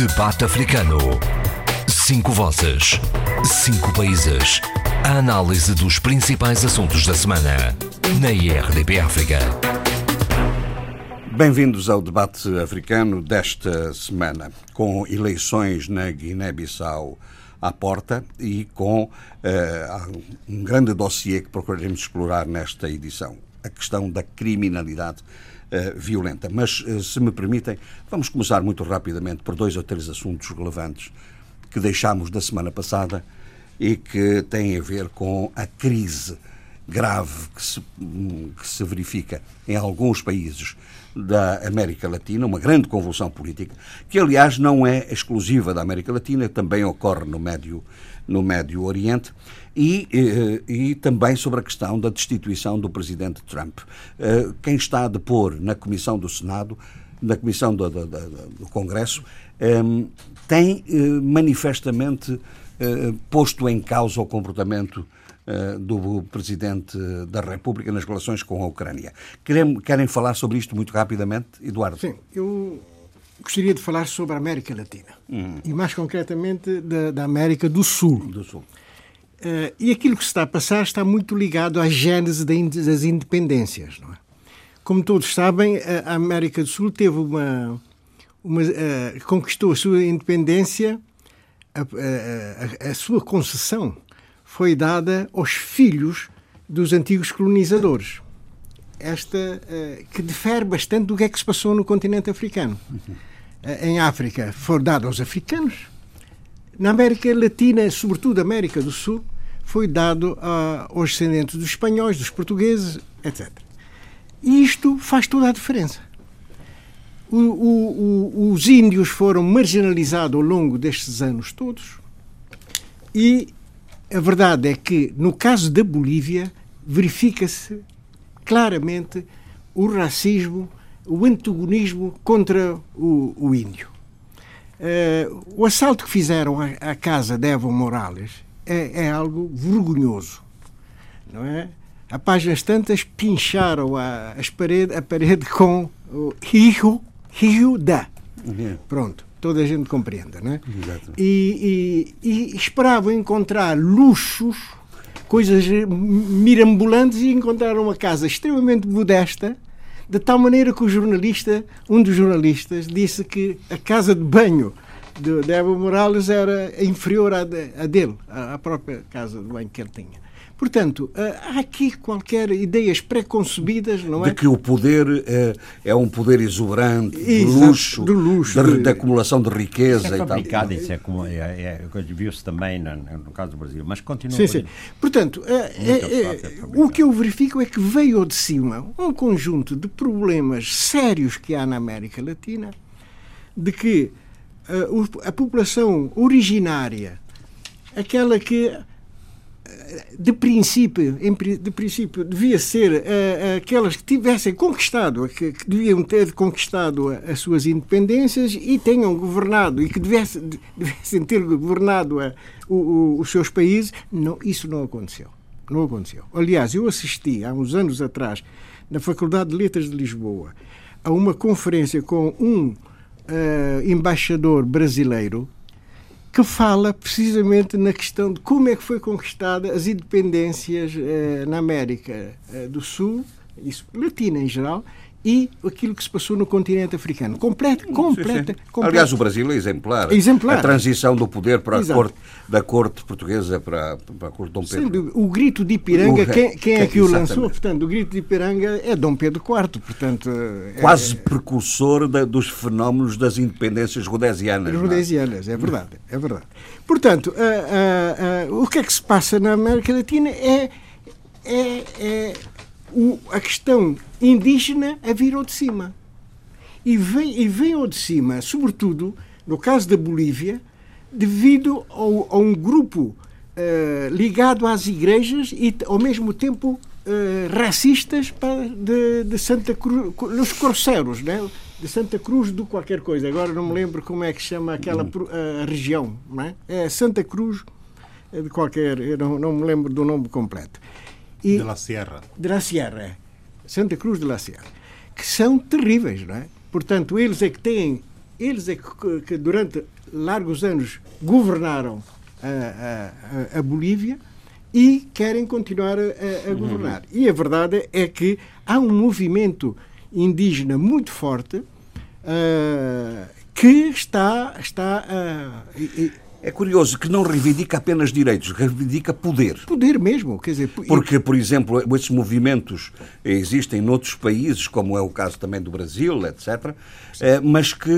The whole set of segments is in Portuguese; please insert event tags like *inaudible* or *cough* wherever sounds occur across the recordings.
Debate Africano. Cinco vozes. Cinco países. A análise dos principais assuntos da semana. Na IRDP África. Bem-vindos ao debate africano desta semana, com eleições na Guiné-Bissau à porta e com uh, um grande dossiê que procuraremos explorar nesta edição: a questão da criminalidade violenta. Mas, uh, se me permitem, vamos começar muito rapidamente por dois ou três assuntos relevantes que deixámos da semana passada e que têm a ver com a crise grave que se, que se verifica em alguns países da América Latina, uma grande convulsão política, que aliás não é exclusiva da América Latina, também ocorre no Médio, no Médio Oriente, e, e, eh, e também sobre a questão da destituição do presidente Trump. Eh, quem está a depor na Comissão do Senado, na Comissão do, do, do Congresso, eh, tem manifestamente posto em causa o comportamento eh, do Presidente da República nas relações com a Ucrânia. Querem, querem falar sobre isto muito rapidamente, Eduardo? Sim, eu gostaria de falar sobre a América Latina hum. e, mais concretamente, da, da, América do Sul. Do Sul. Uh, e aquilo que se está a passar está muito ligado à gênese das independências. Não é? Como todos sabem, a América do Sul teve uma. uma uh, conquistou a sua independência, a, a, a, sua concessão foi dada aos filhos dos antigos colonizadores. Esta uh, que difere bastante do que é que se passou no continente africano. Em África foi dado aos africanos. Na América Latina, sobretudo América do Sul, foi dado uh, aos descendentes dos espanhóis, dos portugueses, etc. E isto faz toda a diferença. O, o, o, os índios foram marginalizados ao longo destes anos todos e a verdade é que, no caso da Bolívia, verifica-se claramente o racismo, o antagonismo contra o, o índio. Uh, o assalto que fizeram à, à casa de Evo Morales é, é, algo vergonhoso, não é? A páginas tantas pincharam a, as parede, a parede *laughs* com o Rio, Rio da. Uhum. Pronto toda a gente compreenda, não é? Exato. E, e, e esperavam encontrar luxos, coisas mirambulantes e encontraram uma casa extremamente modesta, de tal maneira que o jornalista, um dos jornalistas, disse que a casa de banho de, de Evo Morales era inferior à, de, à dele, à própria casa de banho que ele tinha. Portanto, eh, há aqui qualquer ideias preconcebidas, não é? De que o poder é, é um poder exuberante, de luxo, de luxo de, de, de, acumulação de riqueza é e tal. É complicado isso, é, como, é, é, viu-se também no, no, caso do Brasil, mas continua. Sim, sim. Portanto, é, é, é o que eu verifico é que veio de cima um conjunto de problemas sérios que há na América Latina, de que a população originária, aquela que de princípio, de princípio devia ser uh, aquelas que tivessem conquistado, que, deviam ter conquistado as suas independências e tenham governado e que devessem, devessem ter governado os seus países, não, isso não aconteceu. Não aconteceu. Aliás, eu assisti há uns anos atrás na Faculdade de Letras de Lisboa a uma conferência com um uh, embaixador brasileiro que fala precisamente na questão de como é que foi conquistada as independências eh, na América eh, do Sul, isso, latina em geral, e aquilo que se passou no continente africano. Completa, completa, completa. Aliás, o Brasil é exemplar. É exemplar. A transição do poder para a corte, da corte portuguesa para, para a corte de Dom Pedro. Sim, o grito de Ipiranga, o, quem, quem é que o lançou? Portanto, o grito de Ipiranga é Dom Pedro IV, portanto... É- Quase é, precursor da, dos fenómenos das independências rodesianas. É? Rodesianas, é? é verdade, é verdade. Portanto, o que é que se passa na América Latina é, é, é o, a questão indígena a ao de cima. E vem, e vem ao de cima, sobretudo, no caso da Bolívia, devido ao, a um grupo uh, ligado às igrejas e, ao mesmo tempo, uh, racistas de, de Santa Cruz, nos Corceiros, né? de Santa Cruz do qualquer coisa. Agora não me lembro como é que chama aquela uh, região. Não é? é Santa Cruz de qualquer. Eu não, não me lembro do nome completo. E, de la Sierra. De la Sierra. Santa Cruz de la Sierra. Que são terríveis, não é? Portanto, eles é que têm eles é que, que durante largos anos governaram a, a, a Bolívia e querem continuar a, a governar. Uhum. E a verdade é que há um movimento indígena muito forte uh, que está. está uh, é curioso que não reivindica apenas direitos, reivindica poder. Poder mesmo, quer dizer... Porque, por exemplo, esses movimentos existem noutros países, como é o caso também do Brasil, etc., eh, mas que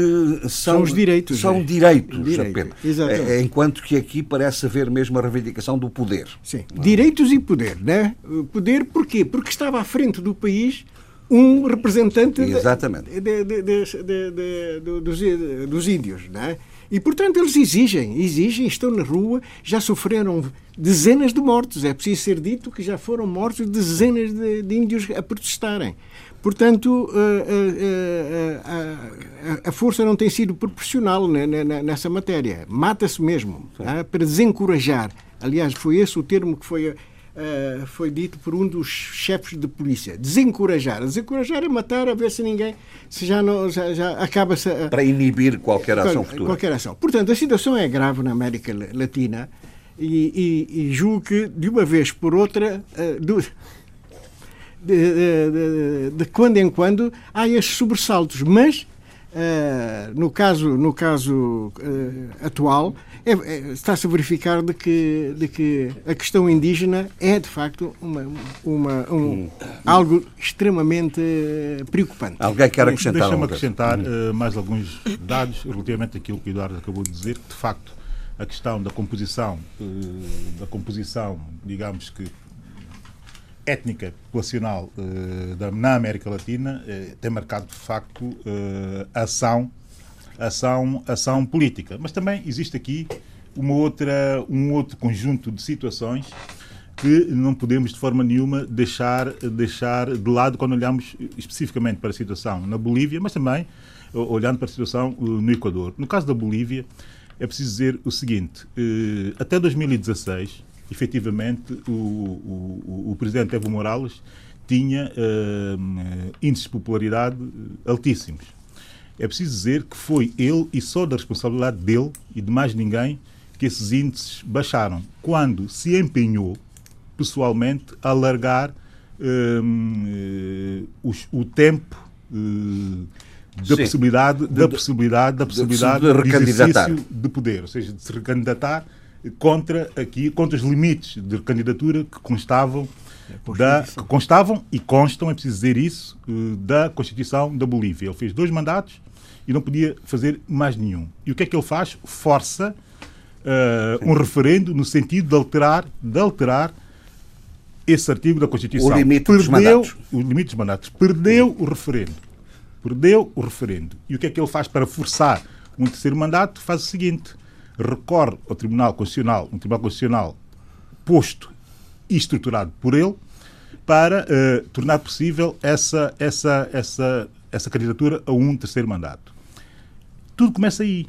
são, são os direitos. São é? direitos Direito, apenas. Exatamente. Eh, enquanto que aqui parece haver mesmo a reivindicação do poder. Sim, não? direitos e poder, né? Poder porquê? Porque estava à frente do país um representante Exatamente. De, de, de, dos, dos índios, né? E, portanto, eles exigem, exigem, estão na rua, já sofreram dezenas de mortos. É preciso ser dito que já foram mortos dezenas de, de índios a protestarem. Portanto, a, a, a, força não tem sido proporcional nessa matéria. Mata-se mesmo, tá? para desencorajar. Aliás, foi esse o termo que foi Uh, foi dito por um dos chefes de polícia. Desencorajar. Desencorajar é matar a ver se ninguém se já, não, já, já acaba -se a, Para inibir qualquer ação futura. Qualquer ação. Portanto, a situação é grave na América Latina e, e, e julgo que, de uma vez por outra, uh, do, de, de, de, de, quando em quando, há estes sobressaltos. Mas, uh, no caso, no caso atual, é, é, está-se a verificar de que, de que a questão indígena é, de facto, uma, uma, um, algo extremamente eh, preocupante. Alguém quer acrescentar? Deixa-me acrescentar uh, mais alguns dados relativamente àquilo que o Eduardo acabou de dizer, que, de facto, a questão da composição, uh, da composição, digamos que étnica, populacional uh, da, na América Latina tem marcado, de facto, ação ação, ação política. Mas também existe aqui uma outra, um outro conjunto de situações que não podemos de forma nenhuma deixar, deixar de lado quando olhamos especificamente para a situação na Bolívia, mas também olhando para a situação no Equador. No caso da Bolívia, é preciso dizer o seguinte: até 2016, efetivamente, o, o, o presidente Evo Morales tinha uh, índices de popularidade altíssimos. É preciso dizer que foi ele e só da responsabilidade dele e de mais ninguém que esses índices baixaram. Quando se empenhou, pessoalmente, a alargar uh, o tempo uh, da possibilidade, da possibilidade, da possibilidade de, de, de exercício de poder, ou seja, de se recandidatar contra aqui contra os limites de candidatura que constavam da, que constavam e constam, é preciso dizer isso, eh, da Constituição da Bolívia. Ele fez dois mandatos e não podia fazer mais nenhum. E o que é que ele faz? Força uh, um referendo no sentido de alterar, de alterar esse artigo da Constituição. O limite Perdeu, dos mandatos. O limite dos mandatos. Perdeu o referendo. Perdeu o referendo. E o que é que ele faz para forçar um terceiro mandato? Faz o seguinte: recorre ao Tribunal Constitucional, um Tribunal Constitucional posto e estruturado por ele, para uh, tornar possível essa, essa, essa, essa candidatura a um terceiro mandato. Tudo começa aí.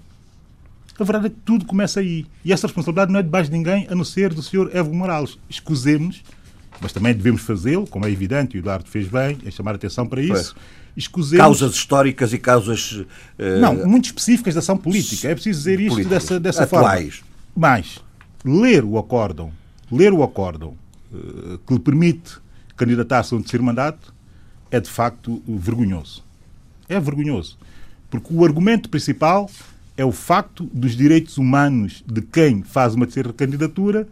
A verdade é que tudo começa aí. E essa responsabilidade não é de mais ninguém a não ser do Sr. Evo Morales. Escusemos, mas também devemos fazê-lo, como é evidente, e o Eduardo fez bem, em chamar a atenção para isso. Escusemos, causas históricas e causas. Uh, não, muito específicas de ação política. É preciso dizer isto dessa, dessa atuais. forma. Mas, ler o acórdão, ler o acórdão uh, que lhe permite candidatar-se a um terceiro mandato é de facto vergonhoso. É vergonhoso. Porque o argumento principal é o facto dos direitos humanos de quem faz uma terceira candidatura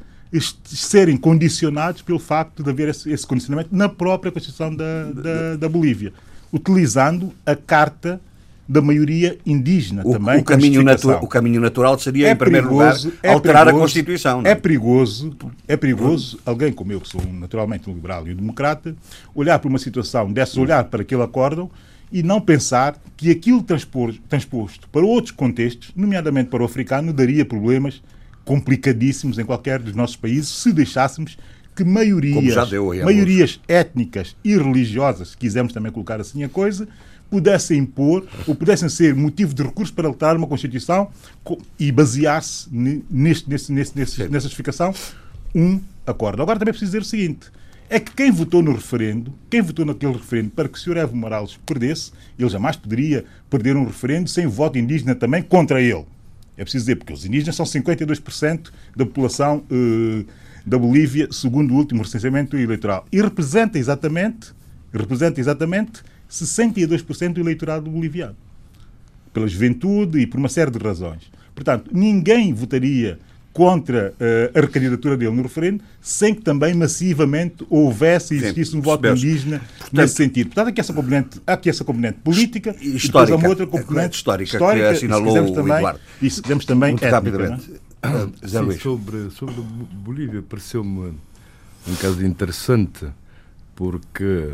serem condicionados pelo facto de haver esse, esse condicionamento na própria Constituição da, da, da Bolívia, utilizando a Carta da maioria indígena o, também. O caminho, o caminho natural seria, é em primeiro perigoso, lugar, é alterar perigoso, a Constituição. É? é perigoso, é perigoso alguém como eu, que sou naturalmente um liberal e um democrata, olhar para uma situação dessa, olhar para aquele acórdão e não pensar que aquilo transposto para outros contextos, nomeadamente para o africano, daria problemas complicadíssimos em qualquer dos nossos países se deixássemos que maiorias, deu, maiorias étnicas e religiosas, se quisermos também colocar assim a coisa, pudessem impor ou pudessem ser motivo de recurso para alterar uma Constituição e basear-se neste, nesse, nesse, nesse, nessa justificação um acordo. Agora também preciso dizer o seguinte: é que quem votou no referendo, quem votou naquele referendo para que o Sr. Evo Morales perdesse, ele jamais poderia perder um referendo sem voto indígena também contra ele. É preciso dizer, porque os indígenas são 52% da população eh, da Bolívia, segundo o último recenseamento eleitoral. E representa exatamente, representa exatamente 62% do eleitorado boliviano. Pela juventude e por uma série de razões. Portanto, ninguém votaria contra uh, a recandidatura dele no referendo, sem que também massivamente houvesse e existisse um voto indígena Portanto, nesse sentido. Portanto, há aqui essa componente, há aqui essa componente política e histórica, e depois há uma outra componente histórica, histórica que assinalou e também, Eduardo. E se quisermos também Muito étnica, rapidamente. É? Sim, sobre, sobre Bolívia, pareceu-me um caso interessante porque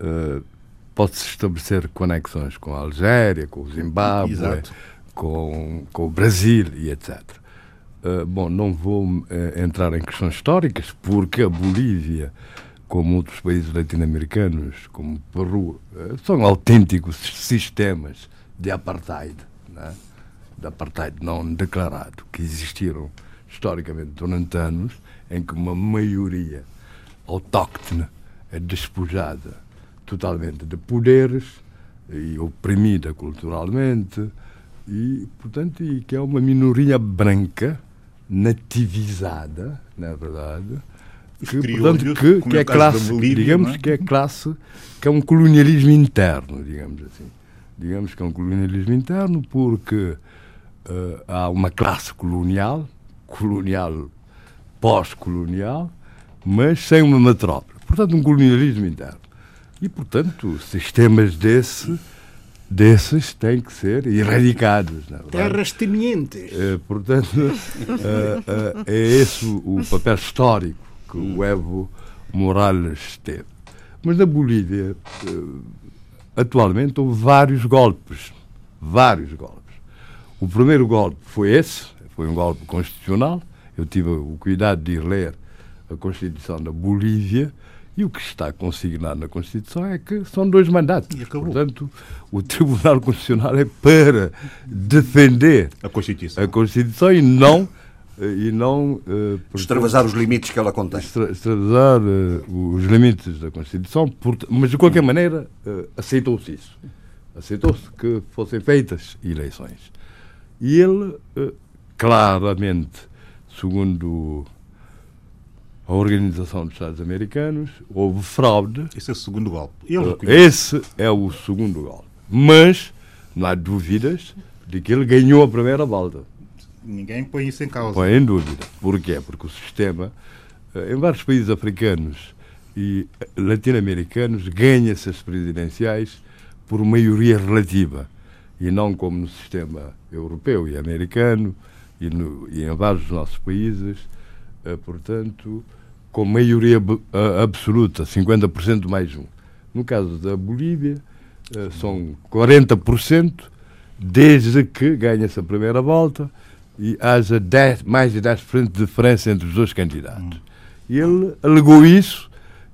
uh, pode-se estabelecer conexões com a Algéria, com o Zimbábue, com, com o Brasil e etc. Uh, bom, não vou uh, entrar em questões históricas, porque a Bolívia, como outros países latino-americanos, como Peru, uh, são autênticos sistemas de apartheid, né? de apartheid não declarado, que existiram historicamente durante anos, em que uma maioria autóctone é despojada totalmente de poderes e oprimida culturalmente e, portanto, e que é uma minoria branca nativizada, na é verdade, que, portanto, que, que é classe, Bolívia, digamos é? que é classe, que é um colonialismo interno, digamos assim. Digamos que é um colonialismo interno porque uh, há uma classe colonial, colonial, pós-colonial, mas sem uma metrópole. Portanto, um colonialismo interno. E, portanto, sistemas desse, desses têm que ser erradicados. É Terras tenientes. É, portanto, é, *laughs* é esse o, o papel histórico que o Evo Morales teve. Mas na Bolívia, atualmente, houve vários golpes. Vários golpes. O primeiro golpe foi esse, foi um golpe constitucional. Eu tive o cuidado de ir ler a Constituição da Bolívia e o que está consignado na Constituição é que são dois mandatos. E acabou. Portanto, o Tribunal Constitucional é para defender a Constituição, a Constituição e não e não uh, extravasar os limites que ela contém. Extravasar uh, os limites da Constituição, por, mas de qualquer maneira uh, aceitou-se isso. Aceitou-se que fossem feitas eleições. E ele, claramente, segundo a Organização dos Estados Americanos, houve fraude. Esse é o segundo golpe. Esse é o segundo golpe. Mas não há dúvidas de que ele ganhou a primeira volta. Ninguém põe isso em causa. Põe em dúvida. Porquê? Porque o sistema, eh, em vários países africanos e latino-americanos, ganha-se as presidenciais por maioria relativa e não como no sistema europeu e americano e, no, e em vários dos nossos países, portanto, com maioria absoluta, 50% mais um. No caso da Bolívia, uh, são 40%, desde que ganha-se a primeira volta e haja 10, mais de 10% de diferença entre os dois candidatos. E ele alegou isso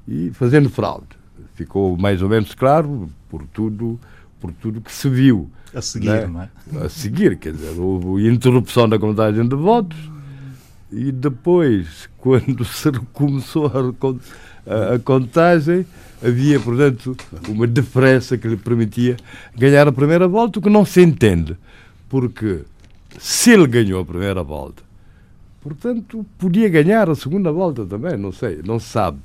e fazendo fraude. Ficou mais ou menos claro por tudo, por tudo que se viu. A seguir, né? não é? A seguir, quer dizer, houve interrupção da contagem de votos e depois, *laughs* quando se começou a, a, contagem, havia, portanto, uma diferença que lhe permitia ganhar a primeira volta, o que não se entende, porque se ele ganhou a primeira volta, portanto, podia ganhar a segunda volta também, não sei, não se sabe.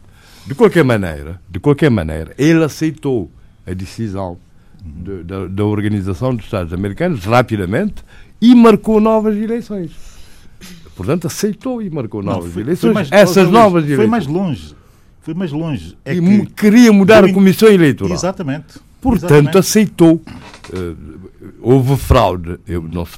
De qualquer maneira, de qualquer maneira, ele aceitou a decisão de, da, da Organização dos Estados Americanos rapidamente e marcou novas eleições. Portanto, aceitou e marcou novas foi, eleições. Foi mais, Essas novas eleições. Foi mais longe. Foi mais longe. É e que queria mudar a Comissão Eleitoral. Exatamente. Portanto, Exatamente. aceitou. Uh, houve fraude. Eu, não se,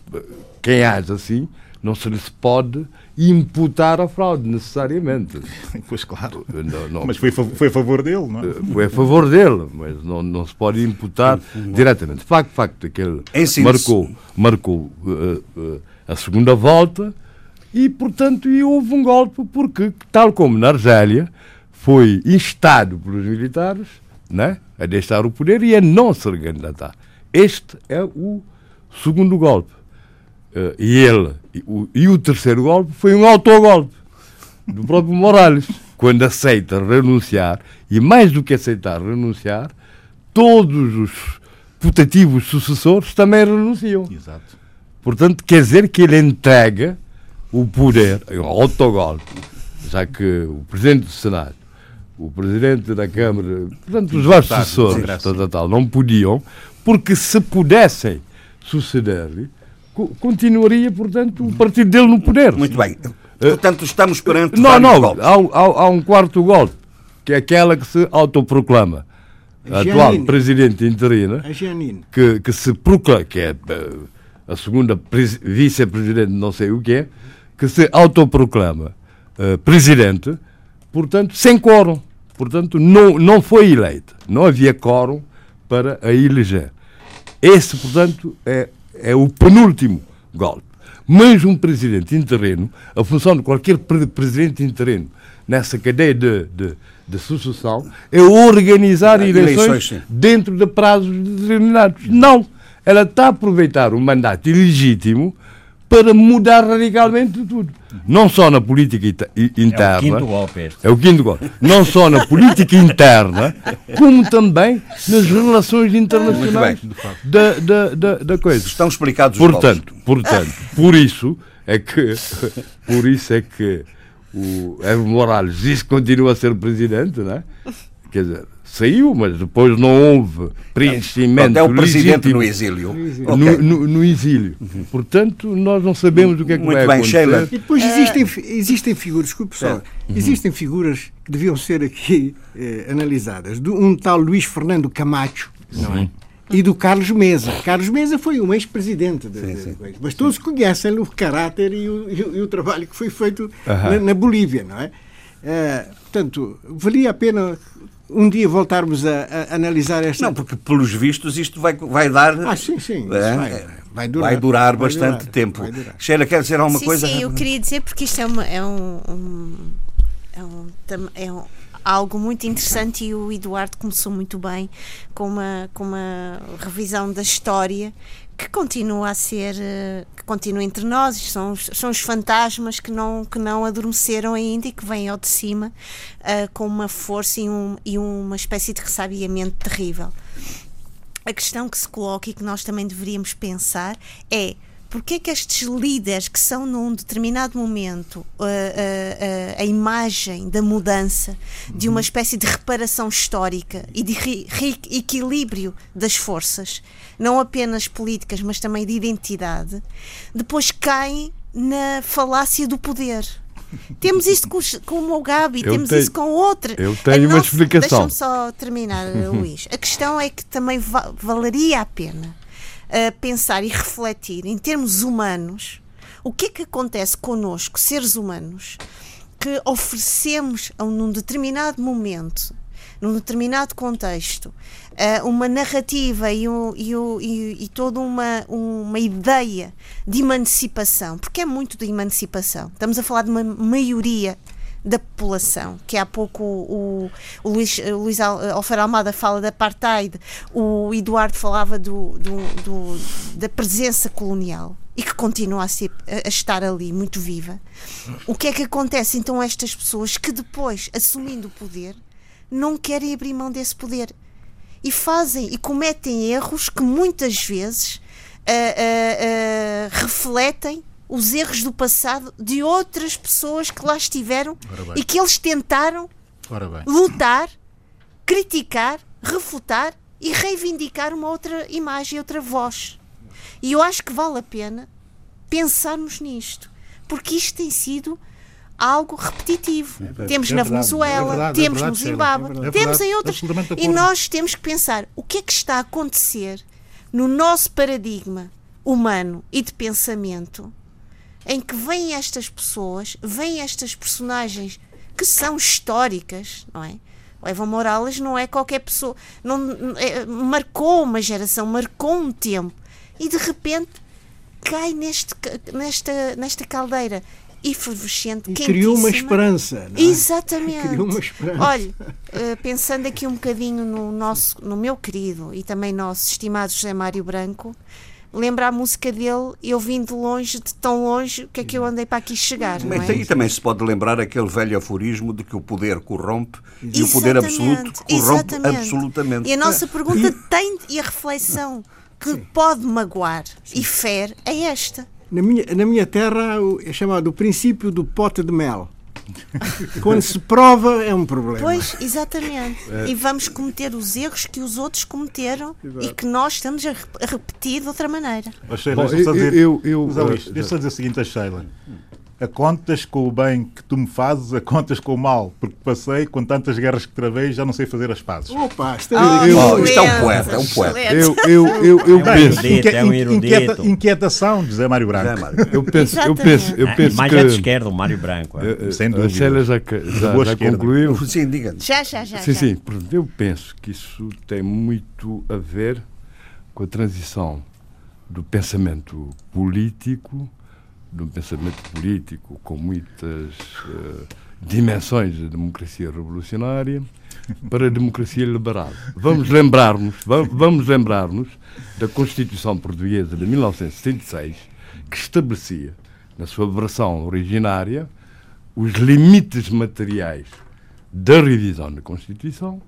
quem age assim, não se lhe pode imputar a fraude, necessariamente. *laughs* Pois claro. Não, não, mas foi, foi a favor dele, não é? Foi a favor dele, mas não, não se pode imputar diretamente. Facto, facto, que ele marcou, marcou uh, uh, a segunda volta e, portanto, e houve um golpe, porque, tal como na Argélia, foi instado pelos militares né, a deixar o poder e a não se recandidatar. Este é o segundo golpe. Uh, e ele, e o, e o terceiro golpe foi um autogolpe do próprio Morales. quando aceita renunciar, e mais do que aceitar renunciar, todos os putativos sucessores também renunciam. Exato. Portanto, quer dizer que ele entrega o poder, autogolpe, já que o Presidente do Senado, o Presidente da Câmara, portanto, os vários Congresso. tal, tal, tal, não podiam, porque se pudessem suceder-lhe, co- continuaria, portanto, o partido dele no poder. Muito bem. Portanto, estamos perante Não, não, golpes. há, um- há- há um quarto golpe, que é aquela que se autoproclama. A atual presidente interina, que, que se proclama, que é eh, a segunda pres- vice-presidente, não sei o que é, que se autoproclama eh, presidente, portanto, sem quórum. Portanto, não, não foi eleita. Não havia quórum para a eleger. Esse, portanto, é, é o penúltimo golpe. Mas um presidente interino, a função de qualquer pre- presidente interino nessa cadeia de, de, de sucessão é organizar Eleições, eleições, dentro de prazos determinados. Não. Ela está a aproveitar o mandato ilegítimo para mudar radicalmente tudo. Não só na política ita- i- É interna. o quinto golpe este. É o quinto golpe. Não só na política interna, como também nas relações internacionais da, da, da, da coisa. Estão explicados os Portanto, golpes. portanto, por isso é que, por isso é que o Evo Morales diz que continua a ser presidente, não é? Quer dizer, saiu, mas depois não houve preenchimento Pronto, é o presidente no exílio. no, no- no exílio. Portanto, nós não sabemos o que é que Muito vai bem, acontecer. Sheila. E depois existem, fi- existem figuras, desculpe só, É. existem figuras que deviam ser aqui eh, analisadas. Do, um tal Luís Fernando Camacho, não é? E do Carlos Mesa. Carlos Mesa foi um ex-presidente. de- de- de- Mas todos conhecem o caráter e o, e o- e o trabalho que foi feito na, na Bolívia, não é? Eh, portanto, valia a pena um dia voltarmos a, a analisar esta. Não, porque pelos vistos isto vai, vai dar. Ah, sim, sim, É, vai- vai durar. vai durar Vai bastante durar, tempo. vai durar. Sheila, quer dizer alguma sim, coisa? sim, eu queria dizer porque isto é, uma, é um, um- é um- é um- algo muito interessante e o Eduardo começou muito bem com uma, com uma revisão da história que continua a ser, eh, que continua entre nós, são, os- são os fantasmas que não, que não adormeceram ainda e que vêm ao de cima eh, com uma força e, um, e uma espécie de ressabiamento terrível. A questão que se coloca e que nós também deveríamos pensar é porque é que estes líderes que são num determinado momento uh, uh, uh, a imagem da mudança, de uma espécie de reparação histórica e de ri- ri- equilíbrio das forças, não apenas políticas, mas também de identidade, depois caem na falácia do poder. *laughs* Temos isto com, com o Mugabe, Eu temos tenho- isso com outra. eu A tenho uma explicação. Deixa-me só terminar, Luís. A questão é que também va- valeria a pena uh, pensar e refletir em termos humanos o que é que acontece connosco, seres humanos, que oferecemos a um, num determinado momento, num determinado contexto, uh, uma narrativa e, um- e o- e- e toda uma, uma ideia de emancipação, porque é muito de emancipação. Estamos a falar de uma maioria da população, que há pouco o, o Luís, Luís Al- Alfaro Almada fala da apartheid, o Eduardo falava do, do- do- da presença colonial e que continua a, ser, a estar ali muito viva. O que é que acontece então a estas pessoas que depois, assumindo o poder, não querem abrir mão desse poder. E fazem e cometem erros que muitas vezes ah, ah, ah, refletem os erros do passado de outras pessoas que lá estiveram e que eles tentaram lutar, criticar, refutar e reivindicar uma outra imagem, outra voz. E eu acho que vale a pena pensarmos nisto, porque isto tem sido algo repetitivo. temos é na verdade, Venezuela, é verdade, é temos verdade, no Zimbábue, é. É temos em outros. de E nós temos que pensar o que é que está a acontecer no nosso paradigma humano e de pensamento em que vêm estas pessoas, vêm estas personagens que são históricas, não é? O Evo Morales não é qualquer pessoa, não, é- marcou uma geração, marcou um tempo e de repente cai neste, nesta, nesta caldeira efervescente, E criou uma esperança. não é? Exatamente. *laughs* Criou uma esperança. Olha, eh, pensando aqui um bocadinho no nosso, no meu querido e também nosso estimado José Mário Branco, lembra a música dele, eu vim de longe, de tão longe, o que é que eu andei para aqui chegar, não é? aí também se pode lembrar aquele velho aforismo de que o poder corrompe e o poder absoluto Exatamente, corrompe exatamente. absolutamente. E a nossa pergunta tem, e a reflexão que pode magoar e fere é esta. Na minha, na minha terra é chamado o princípio do pote de mel. *laughs* Quando se prova, é um problema. Pois, exatamente. É. E vamos cometer os erros que os outros cometeram e que nós estamos a rep- a repetir de outra maneira. Ó, Sheila, Bom, eu- dizer, eu- eu- dizer o seguinte a Sheila. A contas com o bem que tu me fazes, a contas com o mal, porque passei com tantas guerras que travei já não sei fazer as pazes. Opa, isto Oh, é eu- Oh, isto é um poeta, é um poeta. Eu, eu, eu, eu um penso. erudito, é um erudito. inquieta- inquietação, José Mário Branco. Eu penso, eu penso, eu Ah, penso mais que à de esquerda, o Mário Branco. é. eh, Sem a dúvida. Sheila já, já, já concluiu. *laughs* Sim, diga-nos. Já, já, já. Sim, sim. Eu penso que isso tem muito a ver com a transição do pensamento político, do pensamento político com muitas eh, dimensões da democracia revolucionária, para a democracia liberal. Vamos lembrar-nos, va- vamos lembrar-nos da Constituição Portuguesa de 1966, que estabelecia, na sua versão originária, os limites materiais da revisão da Constituição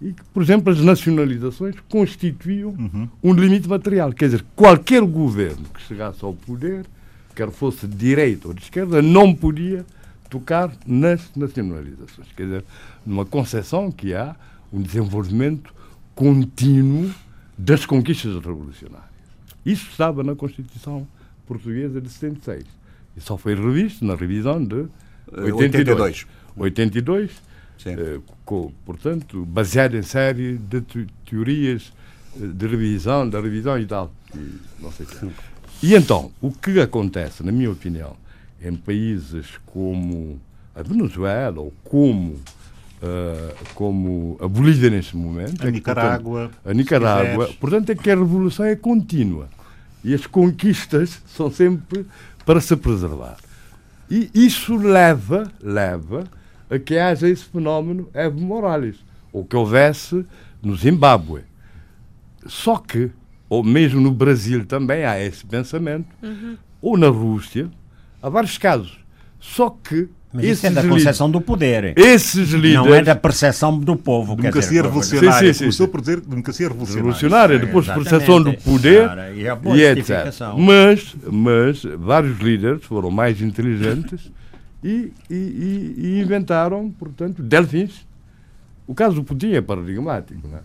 e que, por exemplo, as nacionalizações constituíam um limite material. Quer dizer, qualquer governo que chegasse ao poder, quer fosse de direita ou de esquerda, não podia tocar nas nacionalizações. Quer dizer, numa concepção que há um desenvolvimento contínuo das conquistas revolucionárias. Isso estava na Constituição Portuguesa de 76. E só foi revisto na revisão de Eh, 82. 82, Sim. eh, co- portanto, baseado em série de te- teorias eh, de revisão, da revisão e tal. E, não sei o quê. *laughs* e então, o que acontece, na minha opinião, em países como a Venezuela ou como, eh, como a Bolívia neste momento, A é que, Nicarágua, portanto, a Nicarágua, quiseres. portanto, é que a revolução é contínua e as conquistas são sempre para se preservar. E isso leva, leva a que haja esse fenómeno Evo Morales, ou que houvesse no Zimbábue. Só que, ou mesmo no Brasil também há esse pensamento, ou na Rússia, há vários casos. Só que Mas isso é da concepção do poder. esses líderes Não é da percepção do povo. quer Democracia dizer, revolucionária. Sim, sim, sim, Começou por dizer democracia revolucionária. revolucionária, depois Exatamente. percepção do poder Claro, e a e etc. Mas, mas vários líderes foram mais inteligentes *laughs* e, e- e- e inventaram, portanto, delfins. O caso do Putin é paradigmático. Não é?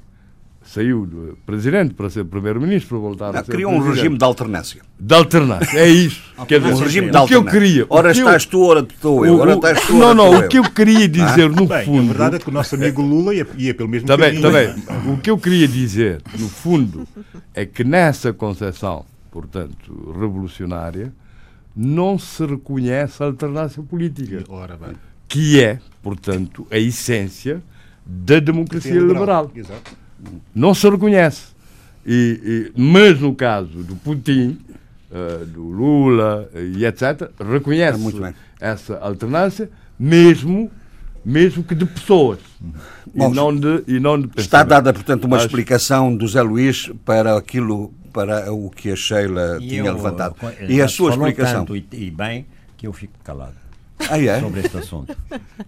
Saiu do presidente para ser primeiro-ministro, para voltar a Ah, ser Criou um regime de alternância. de alternância. É isso. *laughs* Quer dizer, Um regime de o que eu alternância. queria. o Ora que eu- estás tu, ora estou eu. Ora o- estás tu, não, não, o que eu queria dizer no Bem, fundo. a verdade é que o nosso amigo Lula ia, ia pelo mesmo Também, caminho. também. O que eu queria dizer, no fundo, é que nessa concepção, portanto, revolucionária, não se reconhece a alternância política, Ora bem. que é, portanto, a essência da democracia liberal. Exato. Não se reconhece. E, e- mas no caso do Putin, eh, do Lula e etc., reconhece muito bem. essa alternância, mesmo, mesmo que de pessoas. Bom, e, não de, e não de Está dada, portanto, uma Acho- explicação do Zé Luís para aquilo, para o que a Sheila E tinha eu, levantado. eh, E a sua explicação. tanto e, e bem que eu fico calado Ah, é? sobre este assunto.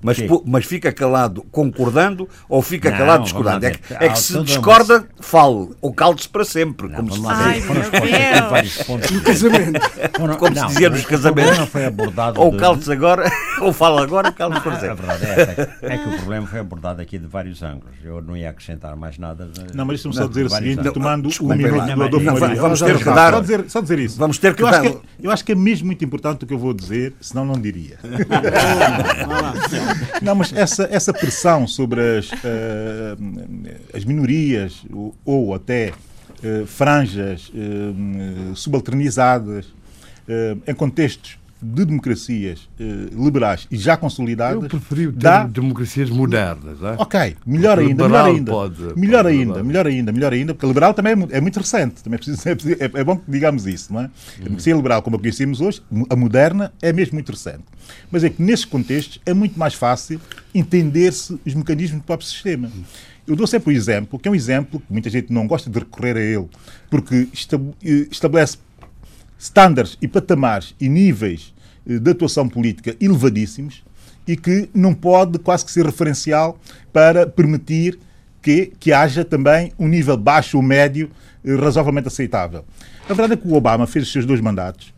Mas, mas fica calado concordando ou fica Não, calado discordando? lá É que, é que se toda uma- discorda, fale. Ou cale-se para sempre. Não, como se. Ai, Foram meu expostos aqui Deus. vários pontos. No casamento. Foram- como se não, dizia nos o casamentos. problema foi abordado ou de- cale-se agora, *laughs* ou fala agora, cale-se para A sempre. verdade é, essa, é que o problema foi abordado aqui de vários ângulos. Eu não ia acrescentar mais nada. de- Não, mas deixa-me Não, só dizer o vários seguinte, ângulos. tomando um desculpem minuto do Não, Adolfo mas Maria. vamos ter que dar- Só dizer, isso. Vamos ter que dar- que, eu acho que é mesmo muito importante o que eu vou dizer, senão não diria. Não, mas essa, essa pressão sobre as, eh, as minorias ou, ou até eh, franjas eh, subalternizadas em contextos de democracias eh, liberais e já consolidadas, Eu preferi o termo dá, democracias modernas. é? Ok, melhor ainda, liberal melhor ainda. pode- melhor pode ainda, levar. melhor ainda, melhor ainda, porque a liberal também é, é muito recente, também é, preciso, é, preciso- é- é bom que digamos isso, não é? A democracia liberal, como a conhecemos hoje, a moderna, é mesmo muito recente. Mas é que nesses contextos é muito mais fácil entender-se os mecanismos do próprio sistema. Eu dou sempre o exemplo, que é um exemplo que muita gente não gosta de recorrer a ele, porque eh, estabelece estándares e patamares e níveis de atuação política elevadíssimos e que não pode quase que ser referencial para permitir que, que haja também um nível baixo ou médio eh, razoavelmente aceitável. A verdade é que o Obama fez os seus dois mandatos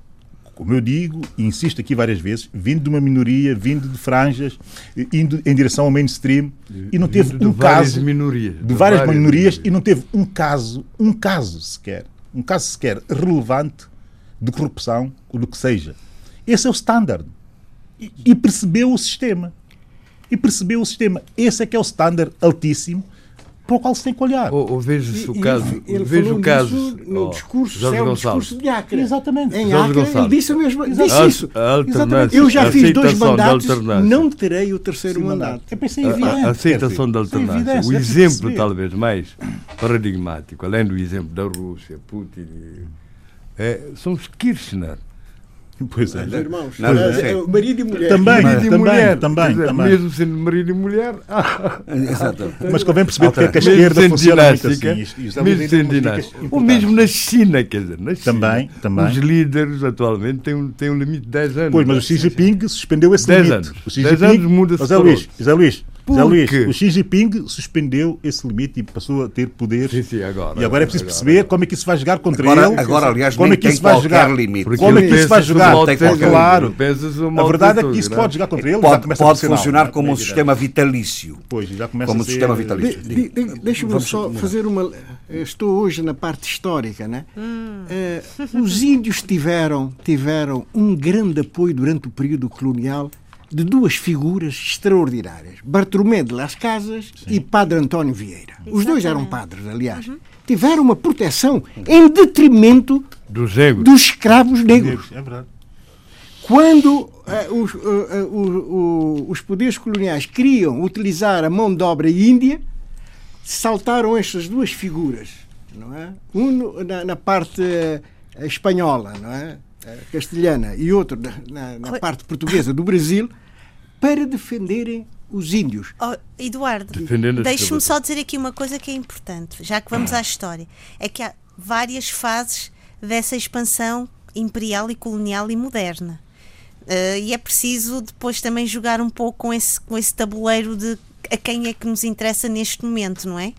como eu digo e insisto aqui várias vezes, vindo de uma minoria, vindo de franjas, indo em direção ao mainstream e não teve um caso minorias, de, de várias, várias minorias, minorias e não teve um caso, um caso sequer, um caso sequer relevante de corrupção ou do que seja. Esse é o standard. E, e percebeu o sistema. E percebeu o sistema. Esse é que é o standard altíssimo para o qual se tem que olhar. Ou, ou veja-se o caso. Ele, veja o caso no oh, discurso, Jorge é um discurso de Acre. Exatamente. Em Jorge Acre, ele disse, mesmo, disse isso. A Eu já fiz dois mandatos, não terei o terceiro Sim, mandato. É evidente. A, a aceitação da alternância. O exemplo, talvez, mais paradigmático, além do exemplo da Rússia, Putin, é, são os Kirchner. Pois é. Os irmãos. Não, é, marido e mulher. Também, marido também, mulher. também, dizer, também. Mesmo sendo marido e mulher. *laughs* Exato. Mas convém perceber porque é que a esquerda funciona muito assim. Isto, mesmo sendo dinástica. Ou mesmo na China, quer dizer, na China. Também, também. Os líderes atualmente têm um, têm um limite de 10 anos. Pois, mas o Xi Jinping suspendeu esse 10 limite. Anos. O Xi Jinping, 10 anos muda-se. José Luís, José Luís, José Luís, o Xi Jinping suspendeu esse limite e passou a ter poder. Sim, sim, agora. E agora é preciso agora, perceber agora. como é que isso vai jogar contra agora, ele. Agora, aliás, como é que isso vai jogar limite. Como é que isso vai jogar? Claro. A verdade é que isso pode jogar contra ele. Pode, pode funcionar como um sistema vitalício. Pois, já começa como um sistema vitalício. De, de, Deixa-me só fazer uma. Estou hoje na parte histórica, né? Hum. Uh, os índios tiveram, tiveram um grande apoio durante o período colonial de duas figuras extraordinárias, Bartolomé de Las Casas Sim. e Padre António Vieira. Exatamente. Os dois eram padres, aliás. Uhum. Tiveram uma proteção em detrimento dos, dos escravos negros. É verdade. Quando uh, os, uh, uh, os poderes coloniais queriam utilizar a mão de obra índia, saltaram estas duas figuras, não é? Um na, na parte espanhola, não é? Eh, castelhana e outro na, na parte portuguesa do Brasil para defenderem os índios. Oh, Eduardo, deixe-me só dizer aqui uma coisa que é importante, já que vamos à história. É que há várias fases dessa expansão imperial e colonial e moderna. Uh, e é preciso depois também jogar um pouco com esse, com esse tabuleiro de a quem é que nos interessa neste momento, não é?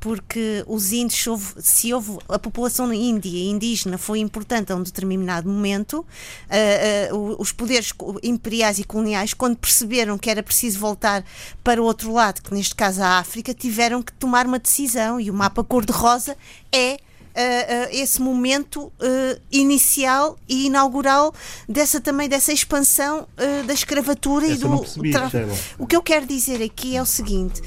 Porque os índios, se houve, a população índia indígena foi importante a um determinado momento, uh, uh, os poderes imperiais e coloniais, quando perceberam que era preciso voltar para o outro lado, que neste caso a África, tiveram que tomar uma decisão e o mapa cor-de-rosa é Uh, uh, esse momento uh, inicial e inaugural dessa também dessa expansão da escravatura Essa e do percebi, o que eu quero dizer aqui é o seguinte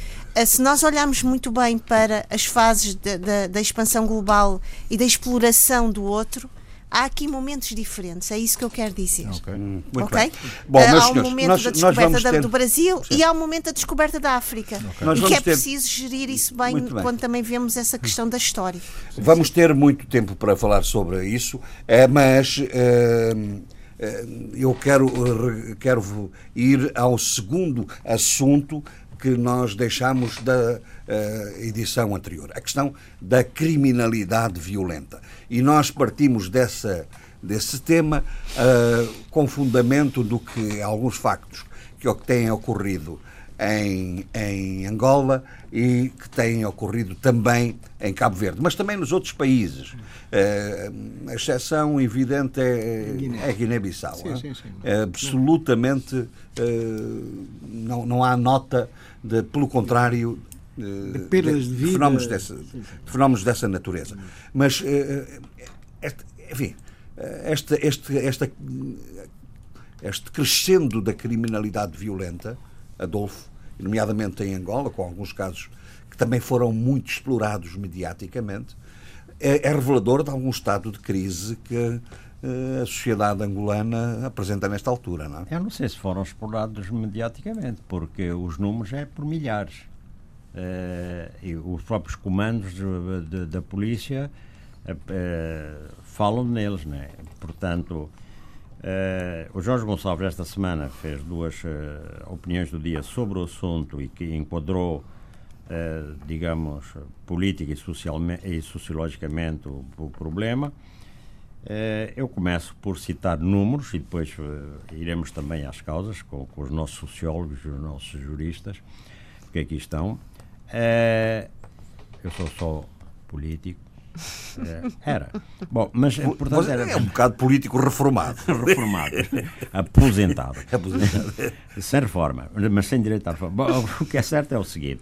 se nós olharmos muito bem para as fases da expansão global e da exploração do outro, há aqui momentos diferentes, é isso que eu quero dizer. Ok. Hum, okay? Bom, uh, há um senhores, momento nós, da descoberta ter... do Brasil Sim. e há um momento da descoberta da África. Okay. E que é ter... preciso gerir isso bem, bem, quando também vemos essa questão da história. Vamos ter muito tempo para falar sobre isso, é, mas. Eu quero, quero ir ao segundo assunto que nós deixamos da uh, edição anterior, a questão da criminalidade violenta. E nós partimos dessa, desse tema uh, com fundamento do que alguns factos que têm ocorrido em, em Angola e que têm ocorrido também em Cabo Verde, mas também nos outros países. Uh, a exceção evidente é, é Guiné-Bissau. Guiné é absolutamente uh, não, não há nota de, pelo contrário, de perdas de, de, fenómenos, dessa, de fenómenos dessa natureza. Mas, este, enfim, este, este, esta, este crescendo da criminalidade violenta, Adolfo, nomeadamente em Angola, com alguns casos que também foram muito explorados mediaticamente, é, é revelador de algum estado de crise que eh, a sociedade angolana apresenta nesta altura, não é? Eu não sei se foram explorados mediaticamente, porque os números é por milhares. Uh, os próprios comandos de, de, da polícia uh, falam neles, né? Portanto, o Jorge Gonçalves, esta semana, fez duas opiniões do dia sobre o assunto e que enquadrou digamos, política e, e sociologicamente o, o problema. Uh, eu começo por citar números e depois iremos também às causas com, com, os nossos sociólogos e os nossos juristas que aqui estão. eu sou só político, era. Bom, mas portanto, era... é um bocado político reformado. *laughs* reformado. Aposentado. *laughs* Aposentado. sem reforma, mas sem direito à reforma. Bom, o que é certo é o seguinte.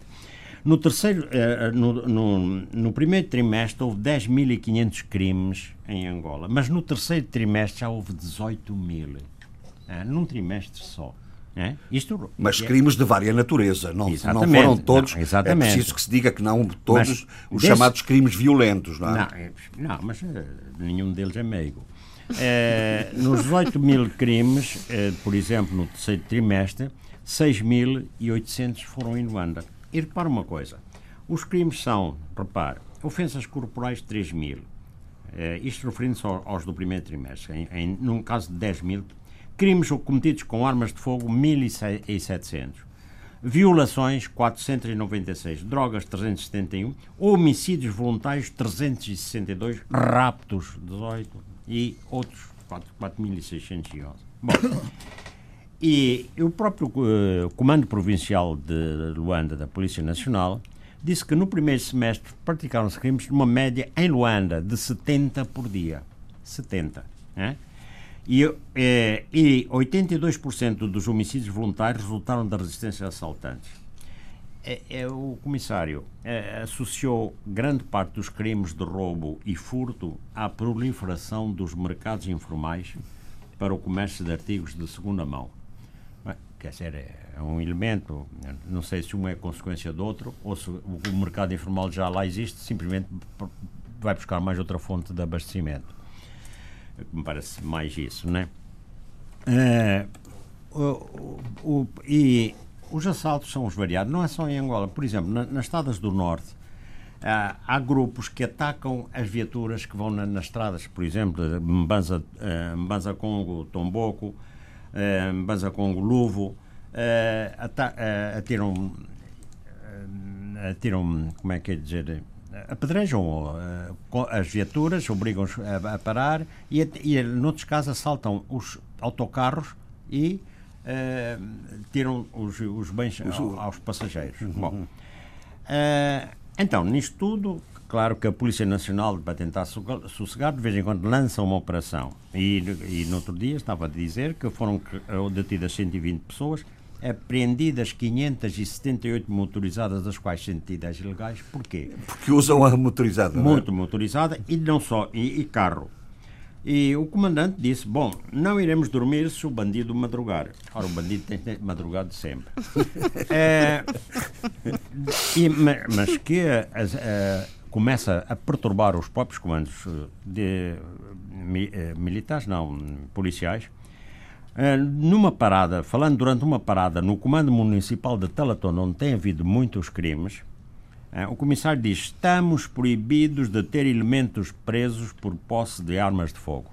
No terceiro, eh, no, no, no primeiro trimestre houve 10.500 crimes em Angola, mas no terceiro trimestre já houve 18 mil. Ah, num trimestre só. É? Isto, mas é... crimes de vária natureza, não, não foram todos. Não, exatamente. É preciso que se diga que não todos mas os desse... chamados crimes violentos, não é? Não, é, não mas nenhum deles é meigo. Uh, nos 18 mil crimes, por exemplo, no terceiro trimestre, 6.800 foram em Luanda. E repara uma coisa: os crimes são, repare, ofensas corporais 3 mil. isto referindo-se aos do primeiro trimestre. Em, em, num caso de 10 mil, crimes cometidos com armas de fogo 1.700, violações 496, drogas 371, homicídios voluntários 362, raptos 18 e outros 4.611. Bom, e o próprio uh, Comando Provincial de Luanda da Polícia Nacional disse que no primeiro semestre praticaram-se crimes numa média em Luanda de 70 por dia. 70. Né? E, é, e 82% dos homicídios voluntários resultaram da resistência a assaltantes. É, é, o comissário é, associou grande parte dos crimes de roubo e furto à proliferação dos mercados informais para o comércio de artigos de segunda mão. Quer dizer, é um elemento, não sei se um é consequência do outro, ou se o mercado informal já lá existe, simplesmente vai buscar mais outra fonte de abastecimento me parece mais isso, né? É, o, o, e os assaltos são os variados, não é só em Angola. Por exemplo, na, nas estradas do Norte, há, grupos que atacam as viaturas que vão na, nas estradas, por exemplo, Mbanza, uh, Mbanza Congo, Tomboco, uh, Mbanza Congo, Luvo, uh, atiram, uh, atiram, como é que é dizer, apedrejam uh, as viaturas, obrigam-os a, a, parar e, e, noutros casos, assaltam os autocarros e tiram os, os bens ao, aos passageiros. Uhum. Bom, então, nisto tudo, claro que a Polícia Nacional, para tentar sossegar, de vez em quando lança uma operação. E, e no outro dia estava a dizer que foram detidas 120 pessoas apreendidas 578 motorizadas, das quais 110 ilegais. Porquê? Porque usam a motorizada. É? Muito é? motorizada e não só, e, e, carro. E o comandante disse: Bom, não iremos dormir se o bandido madrugar. Ora, o bandido tem madrugado sempre. é, *laughs* e, mas que a, a, começa a perturbar os próprios comandos de, de, eh, militares, não, policiais, eh, numa parada, falando durante uma parada no Comando Municipal de Talaton, onde tem havido muitos crimes, eh, o comissário diz: estamos proibidos de ter elementos presos por posse de armas de fogo.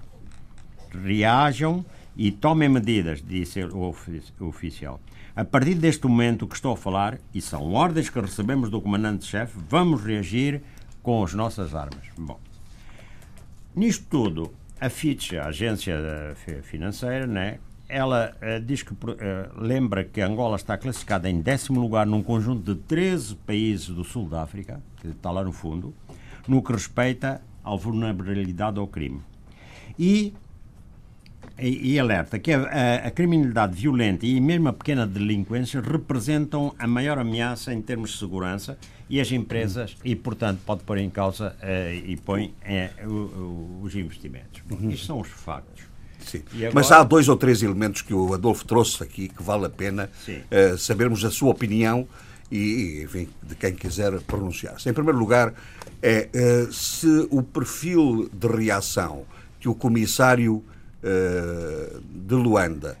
Reajam e tomem medidas, disse o oficial. A partir deste momento que estou a falar, e são ordens que recebemos do comandante-chefe, vamos reagir com as nossas armas. Bom, nisto tudo, a Fitch, a agência financeira, né, ela uh, diz que uh, lembra que Angola está classificada em décimo lugar num conjunto de 13 países do sul da África, que está lá no fundo, no que respeita à vulnerabilidade ao crime. E, e, e alerta que a, a, criminalidade violenta e mesmo a pequena delinquência representam a maior ameaça em termos de segurança e as empresas, e portanto pode pôr em causa uh, e põe os investimentos. Uhum. Isto são os factos. Agora... Mas há dois ou três elementos que o Adolfo trouxe aqui que vale a pena uh, sabermos a sua opinião e, enfim, de quem quiser pronunciar-se. Em primeiro lugar, é uh, se o perfil de reação que o comissário uh, de Luanda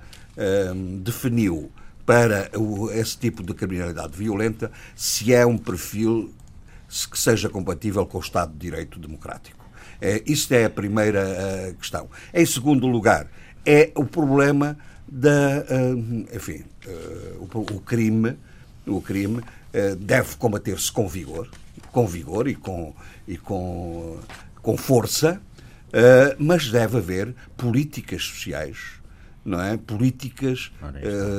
definiu para esse tipo de criminalidade violenta, se é um perfil que seja compatível com o Estado de Direito Democrático. É, é a primeira uh, questão. Em segundo lugar, é o problema da, uh, enfim, uh, o, crime, o crime eh, deve combater-se com vigor, com vigor e com, e com, com força, eh, mas deve haver políticas sociais, não é? Políticas,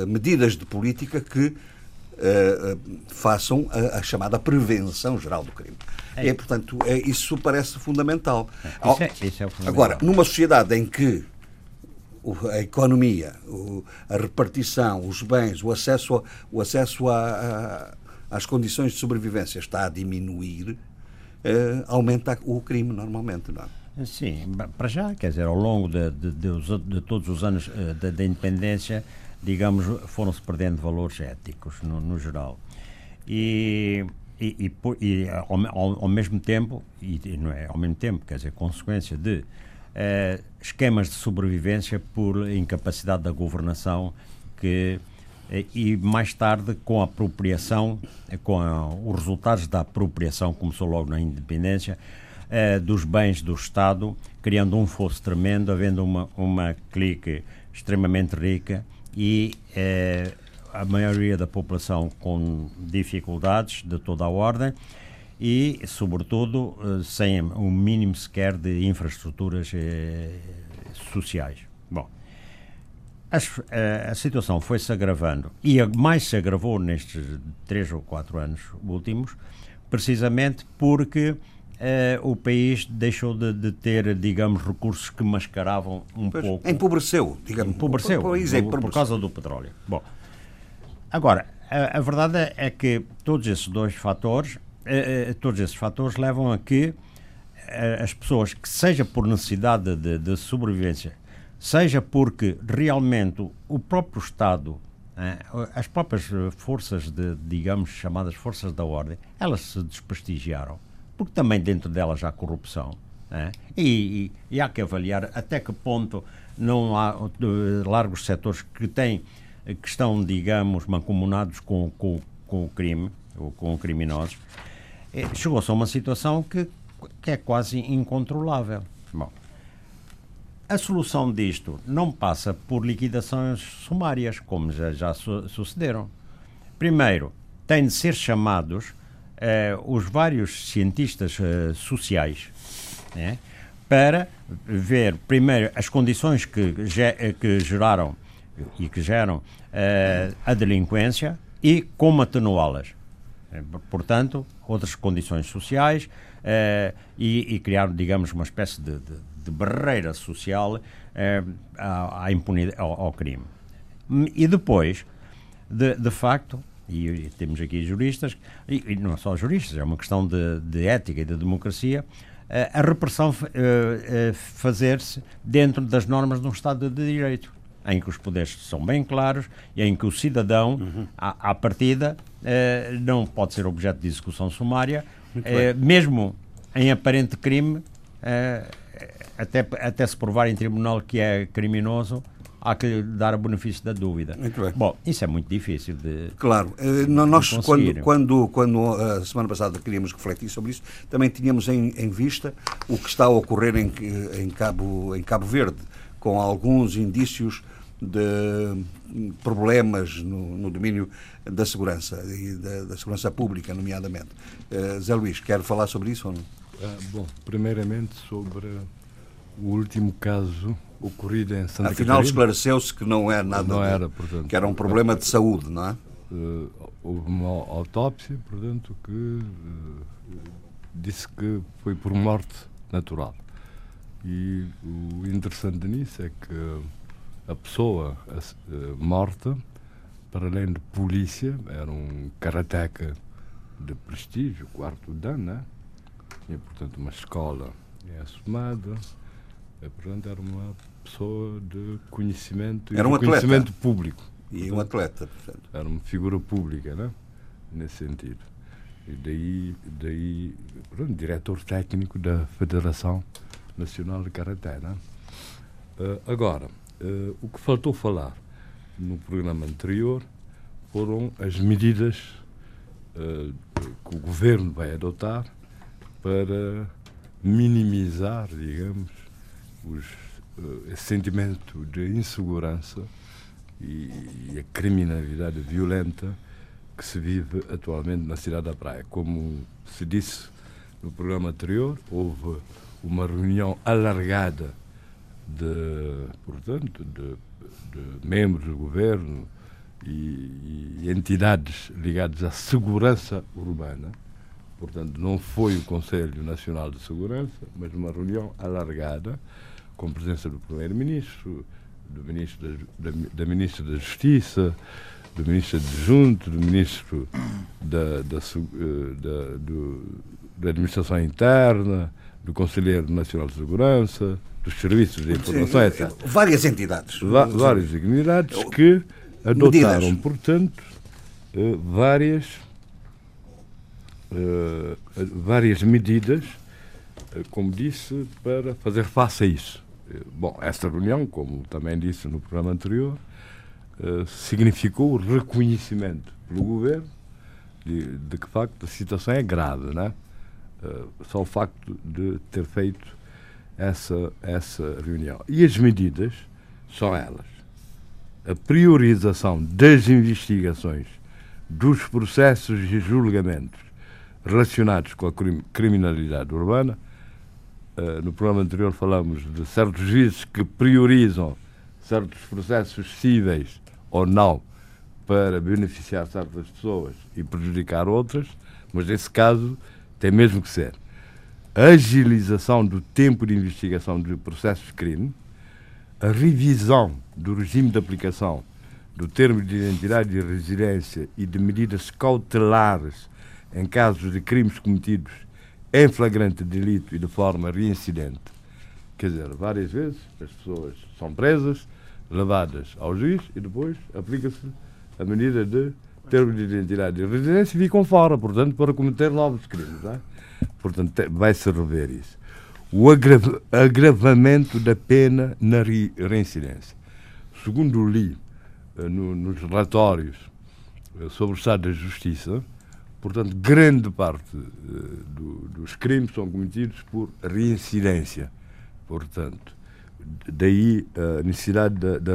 eh, medidas de política que eh, façam a, a chamada prevenção geral do crime. É, portanto, é, isso parece fundamental. Isso é, isso é fundamental. Agora, numa sociedade em que a economia, a repartição, os bens, o acesso, a- o acesso a- às condições de sobrevivência está a diminuir, eh, aumenta o crime normalmente, não é? Sim, para já, quer dizer, ao longo de, de- de de todos os anos eh, da, independência, digamos, foram-se perdendo valores éticos, no, no geral. E, e, e e, ao, ao- ao mesmo tempo, e não é ao mesmo tempo, quer dizer, consequência de eh, esquemas de sobrevivência por incapacidade da governação que eh, e mais tarde com a apropriação, eh, com a- os resultados da apropriação, começou logo na independência, eh, dos bens do Estado, criando um fosso tremendo, havendo uma, uma clique extremamente rica e eh, a maioria da população com dificuldades de toda a ordem e, sobretudo, eh, sem um mínimo sequer de infraestruturas eh, sociais. Bom, as- a, a situação foi-se agravando e mais se agravou nestes três ou quatro anos últimos, precisamente porque eh, o país deixou de, de ter, digamos, recursos que mascaravam um Pois, pouco. empobreceu, digamos. Empobreceu, O país por, por causa do petróleo. Bom, agora, a, a verdade é que todos esses dois fatores, eh, todos esses fatores levam a que as pessoas, que seja por necessidade de, de sobrevivência, seja porque realmente o- próprio Estado, eh, as próprias forças, de, digamos, chamadas forças da ordem, elas se desprestigiaram, porque também dentro delas há corrupção. eh, e, e- e há que avaliar até que ponto não há largos setores que têm que estão, digamos, mancomunados com, com, com o crime, ou com criminosos, eh, chegou-se a uma situação que, que é quase incontrolável. Bom, a solução disto não passa por liquidações sumárias, como já, já su- sucederam. Primeiro, têm de ser chamados eh, os vários cientistas eh, sociais né, para ver, primeiro, as condições que, eh, que geraram e que geram eh, a delinquência e como atenuá-las. Portanto, outras condições sociais e, e criar, digamos, uma espécie de, de- de barreira social à, à impunidade, ao, ao crime. E depois, de, de facto, e, temos aqui juristas, e, e não só juristas, é uma questão de, de ética e de democracia, eh, a repressão eh, eh, fazer-se dentro das normas de um Estado de Direito, em que os poderes são bem claros e em que o cidadão, à, à partida, não pode ser objeto de execução sumária, mesmo em aparente crime, até, até se provar em tribunal que é criminoso, há que lhe dar o benefício da dúvida. Muito bem. Bom, isso é muito difícil de. Claro, eh, no- nós conseguir. quando, quando, quando a semana passada queríamos refletir sobre isso, também tínhamos em, em vista o que está a ocorrer em, em, Cabo, em Cabo Verde, com alguns indícios de problemas no, no domínio da segurança e da, da segurança pública, nomeadamente. Eh, Zé Luís, quer falar sobre isso ou não? Ah, bom, primeiramente sobre o último caso ocorrido em Santa Afinal, esclareceu-se que não é nada. Não de- era, portanto. Que era um problema de saúde, não é? Eh, houve uma autópsia, portanto, que eh, disse que foi por morte natural. E o interessante nisso é que a pessoa eh, morta, para além de polícia, era um karateca de prestígio, quarto dan, né? Tinha, portanto, uma escola assumada. Eh, portanto, era uma pessoa de conhecimento Era um e atleta. conhecimento público. E um atleta, portanto. Era uma figura pública, né? Nesse sentido. E daí, daí pronto, diretor técnico da Federação Nacional de Karaté, né? Eh, agora, eh, o que faltou falar no programa anterior foram as medidas eh, que o governo vai adotar para minimizar, digamos, os, esse sentimento de insegurança e, e a criminalidade violenta que se vive atualmente na cidade da Praia. Como se disse no programa anterior, houve uma reunião alargada de, portanto, de, de membros do governo e, e, entidades ligadas à segurança urbana. Portanto, não foi o Conselho Nacional de Segurança, mas uma reunião alargada com presença do Primeiro-Ministro, do ministro da, da, da, Ministra da Justiça, do Ministro adjunto, do Ministro da, da, eh, da, do, da Administração Interna, do Conselheiro Nacional de Segurança, dos Serviços de Informação, etc. Várias entidades. Va várias entidades que adotaram, Medidas. portanto, eh, várias, eh, várias medidas, como disse, para fazer face a isso. Bom, esta reunião, como também disse no programa anterior, uh, significou o reconhecimento pelo governo de, de, que, facto, a situação é grave, né? Só o facto de ter feito essa, essa reunião. E as medidas são elas. A priorização das investigações dos processos e julgamentos relacionados com a criminalidade urbana eh, no programa anterior falamos de certos juízes que priorizam certos processos cíveis ou não para beneficiar certas pessoas e prejudicar outras, mas nesse caso tem mesmo que ser. A agilização do tempo de investigação de processos de crime, a revisão do regime de aplicação do termo de identidade e residência e de medidas cautelares em casos de crimes cometidos em flagrante delito e de forma reincidente. Quer dizer, várias vezes as pessoas são presas, levadas ao juiz e depois aplica-se a medida de termo de identidade e residência e ficam fora, portanto, para cometer novos crimes. É? Portanto, vai-se rever isso. O agrava agravamento da pena na reincidência. Segundo li eh, no, nos relatórios eh, sobre o Estado da Justiça, Portanto, grande parte uh, do, dos crimes são cometidos por reincidência. Portanto, daí a necessidade da, da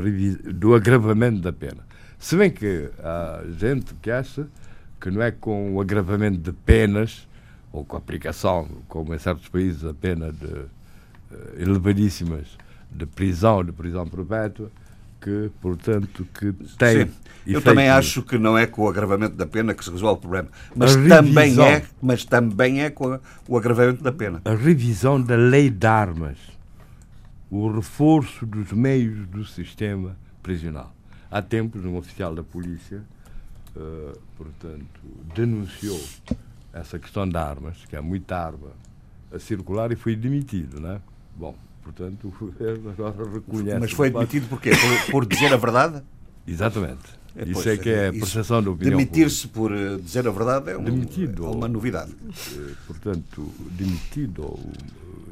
do agravamento da pena. Se bem que há gente que acha que não é com o agravamento de penas ou com a aplicação, como em certos países, a pena de uh, elevadíssimas de prisão, de prisão perpétua, que, portanto, que tem. Sim. Eu também acho que não é com o agravamento da pena que se resolve o problema, mas também é, mas também é com o agravamento da pena. A revisão da lei de armas, o reforço dos meios do sistema prisional. Há tempos, um oficial da polícia, uh, portanto, denunciou essa questão de armas, que há muita arma a circular e foi demitido, não é? Bom, Portanto, *laughs* o governo agora reconhece. Mas foi admitido porquê? Por, por dizer a verdade? Exatamente. É, Isso é que é a percepção da opinião. Demitir-se por eh, dizer a verdade é, um, demitido, é uma novidade. Eh, portanto, demitido ou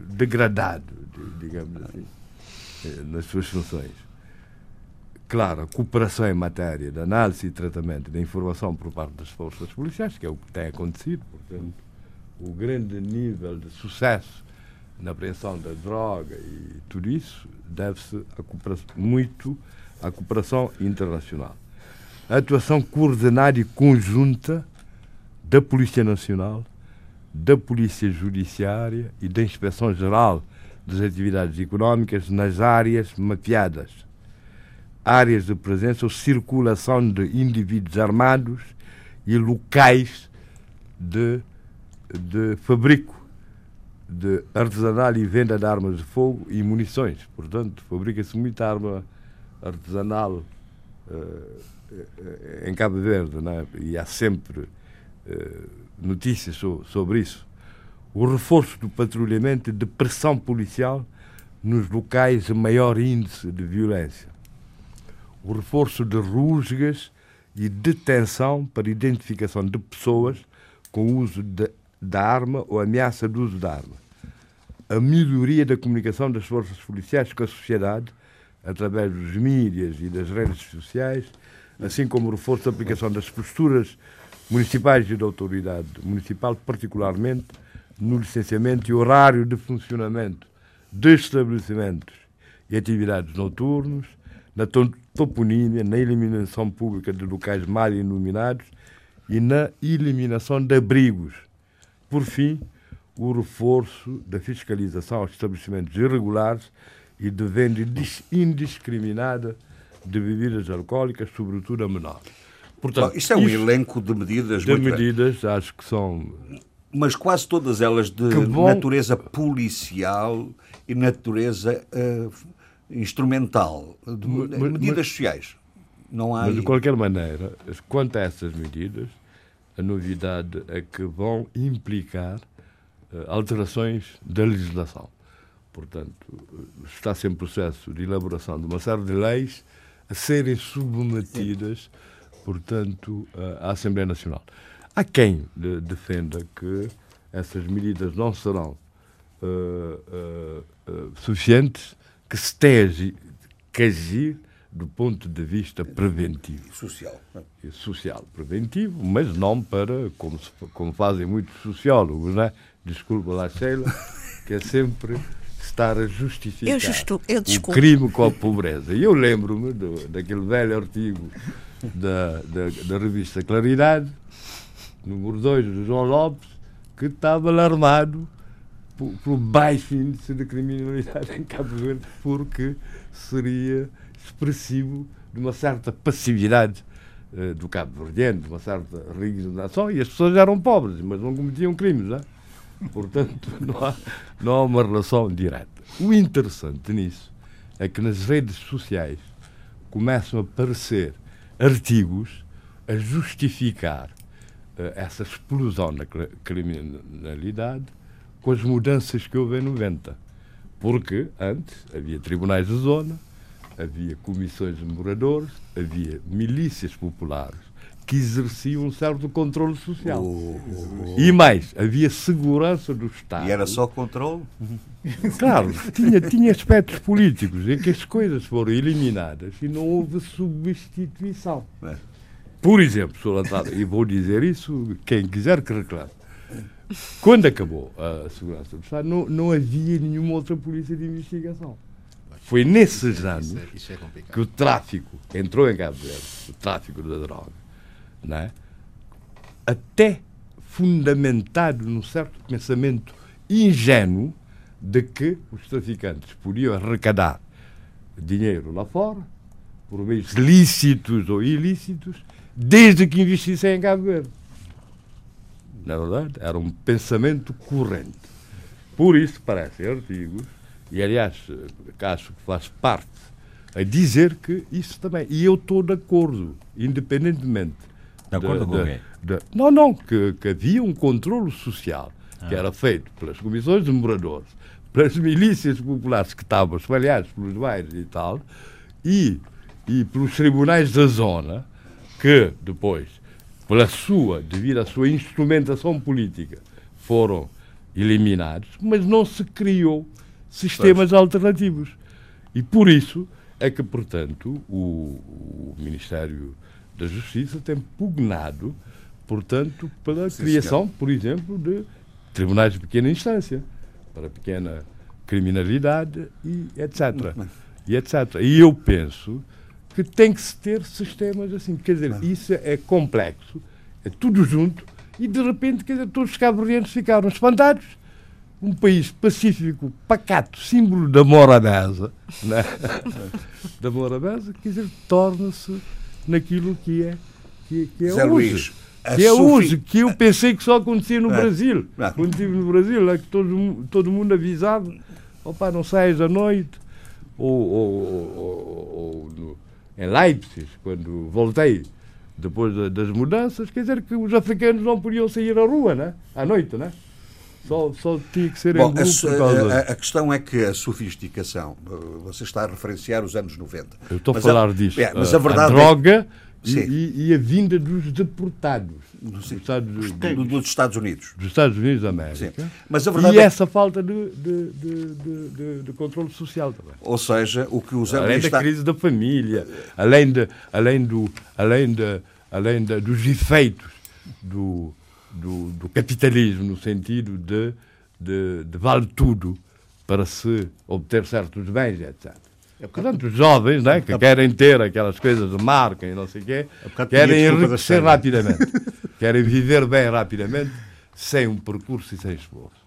degradado, digamos assim, eh, nas suas funções. Claro, a cooperação em matéria de análise e tratamento da informação por parte das forças policiais, que é o que tem acontecido, portanto, o grande nível de sucesso na apreensão da droga e tudo isso deve-se muito à cooperação internacional. A atuação coordenada e conjunta da Polícia Nacional, da Polícia Judiciária e da Inspeção Geral das Atividades Económicas nas áreas mapeadas, áreas de presença ou circulação de indivíduos armados e locais de, de fabrico de artesanal e venda de armas de fogo e munições. Portanto, fabrica-se muita arma artesanal uh, em Cabo Verde, é? e há sempre uh, notícias so, sobre isso. O reforço do patrulhamento de pressão policial nos locais de maior índice de violência. O reforço de rusgas e detenção para identificação de pessoas com uso de, da arma ou ameaça de uso da arma a melhoria da comunicação das forças policiais com a sociedade, através dos mídias e das redes sociais, assim como o reforço da aplicação das posturas municipais e da autoridade municipal, particularmente no licenciamento e horário de funcionamento de estabelecimentos e atividades noturnos, na toponímia, na eliminação pública de locais mal iluminados e na eliminação de abrigos. Por fim, o reforço da fiscalização aos estabelecimentos irregulares e de venda indiscriminada de bebidas alcoólicas, sobretudo a menores. Portanto, Bom, isto é um elenco de medidas de medidas, bem. acho que são mas quase todas elas de bom... natureza policial e natureza uh, instrumental, de mas, medidas mas, sociais. Não há mas, de qualquer maneira, quanto a essas medidas, a novidade é que vão implicar uh, alterações da legislação. Portanto, está-se em processo de elaboração de uma série de leis a serem submetidas, portanto, à Assembleia Nacional. Há quem defenda que essas medidas não serão uh, uh, uh, suficientes, que se tem que agir do ponto de vista preventivo. Social. E social, preventivo, mas não para, como, se, como fazem muitos sociólogos, né? desculpa lá, Sheila, *laughs* que é sempre estar a justificar eu justo, eu o crime com a pobreza. E eu lembro-me daquele velho artigo da, da, da revista Claridade, número 2 do João Lopes, que estava alarmado pelo baixo índice de criminalidade em Cabo Verde, porque seria expressivo de uma certa passividade uh, do Cabo Verdeano, de uma certa resignação, e as pessoas eram pobres, mas não cometiam crimes. Não é? Portanto, *laughs* não há, não há uma relação direta. O interessante nisso é que nas redes sociais começam a aparecer artigos a justificar uh, essa explosão na criminalidade com as mudanças que houve em 90. Porque antes havia tribunais de zona, havia comissões de moradores, havia milícias populares que exerciam um certo controle social. Oh, oh, oh. E mais, havia segurança do Estado. E era só controle? *laughs* Claro, tinha, tinha aspectos políticos em que as coisas foram eliminadas e não houve substituição. É. Por exemplo, Sr. E vou dizer isso, quem quiser que reclame. Quando acabou a segurança do Estado, não, não havia nenhuma outra polícia de investigação. Foi nesses anos isso é, isso é que o tráfico entrou em Cabo Verde, o tráfico da droga, não é? até fundamentado num certo pensamento ingênuo de que os traficantes podiam arrecadar dinheiro lá fora, por meios lícitos ou ilícitos, desde que investissem em Cabo Verde. Na verdade, era um pensamento corrente. Por isso, parecem artigos, e aliás, acho que faz parte, a dizer que isso também. E eu estou de acordo, independentemente. De acordo com quem? Não, não, que, que, havia um controle social ah. que era feito pelas comissões de moradores, pelas milícias populares que estavam espalhadas pelos bairros e tal, e, e pelos tribunais da zona, que depois, pela sua, devido à sua instrumentação política, foram eliminados, mas não se criou sistemas pois. alternativos. E por isso é que, portanto, o, o, Ministério da Justiça tem pugnado, portanto, pela Sim, criação, senhor. por exemplo, de tribunais de pequena instância, para pequena criminalidade e etc. E etc. E eu penso que tem que se ter sistemas assim. Quer dizer, isso é complexo, é tudo junto, e de repente, quer dizer, todos os cabo-verdianos ficaram espantados. Um país pacífico, pacato, símbolo da morabeza, né? *laughs* da morabeza, quer dizer, torna-se naquilo que é, que, que é Zé hoje. Luís, que é hoje, que eu pensei que só acontecia no é. Brasil. Quando estive no Brasil, é que todo, todo mundo avisava, opa, não saias à noite, ou, ou, ou, ou em Leipzig, quando voltei depois das mudanças, quer dizer que os africanos não podiam sair à rua, né? à noite, né? Só, só tinha que ser Bom, em grupo. A, a, a, questão é que a sofisticação, eh, você está a referenciar os anos 90. Eu estou a falar disso. É, mas a, verdade a é droga e, e, a vinda dos deportados dos Estados, do, dos Estados Unidos. Dos Estados Unidos da América. Sim. Mas a verdade e é... essa falta de, de, de, de, controle social também. Ou seja, o que os Além da crise da família, além, de, além, do, além, de, além de, dos efeitos do, do, do, capitalismo, no sentido de, de, de vale tudo para se obter certos bens, etc. É Portanto, os jovens né, que querem ter aquelas coisas de marca e não sei o quê, querem enriquecer rapidamente. *laughs* querem viver bem rapidamente, sem um percurso e sem esforço.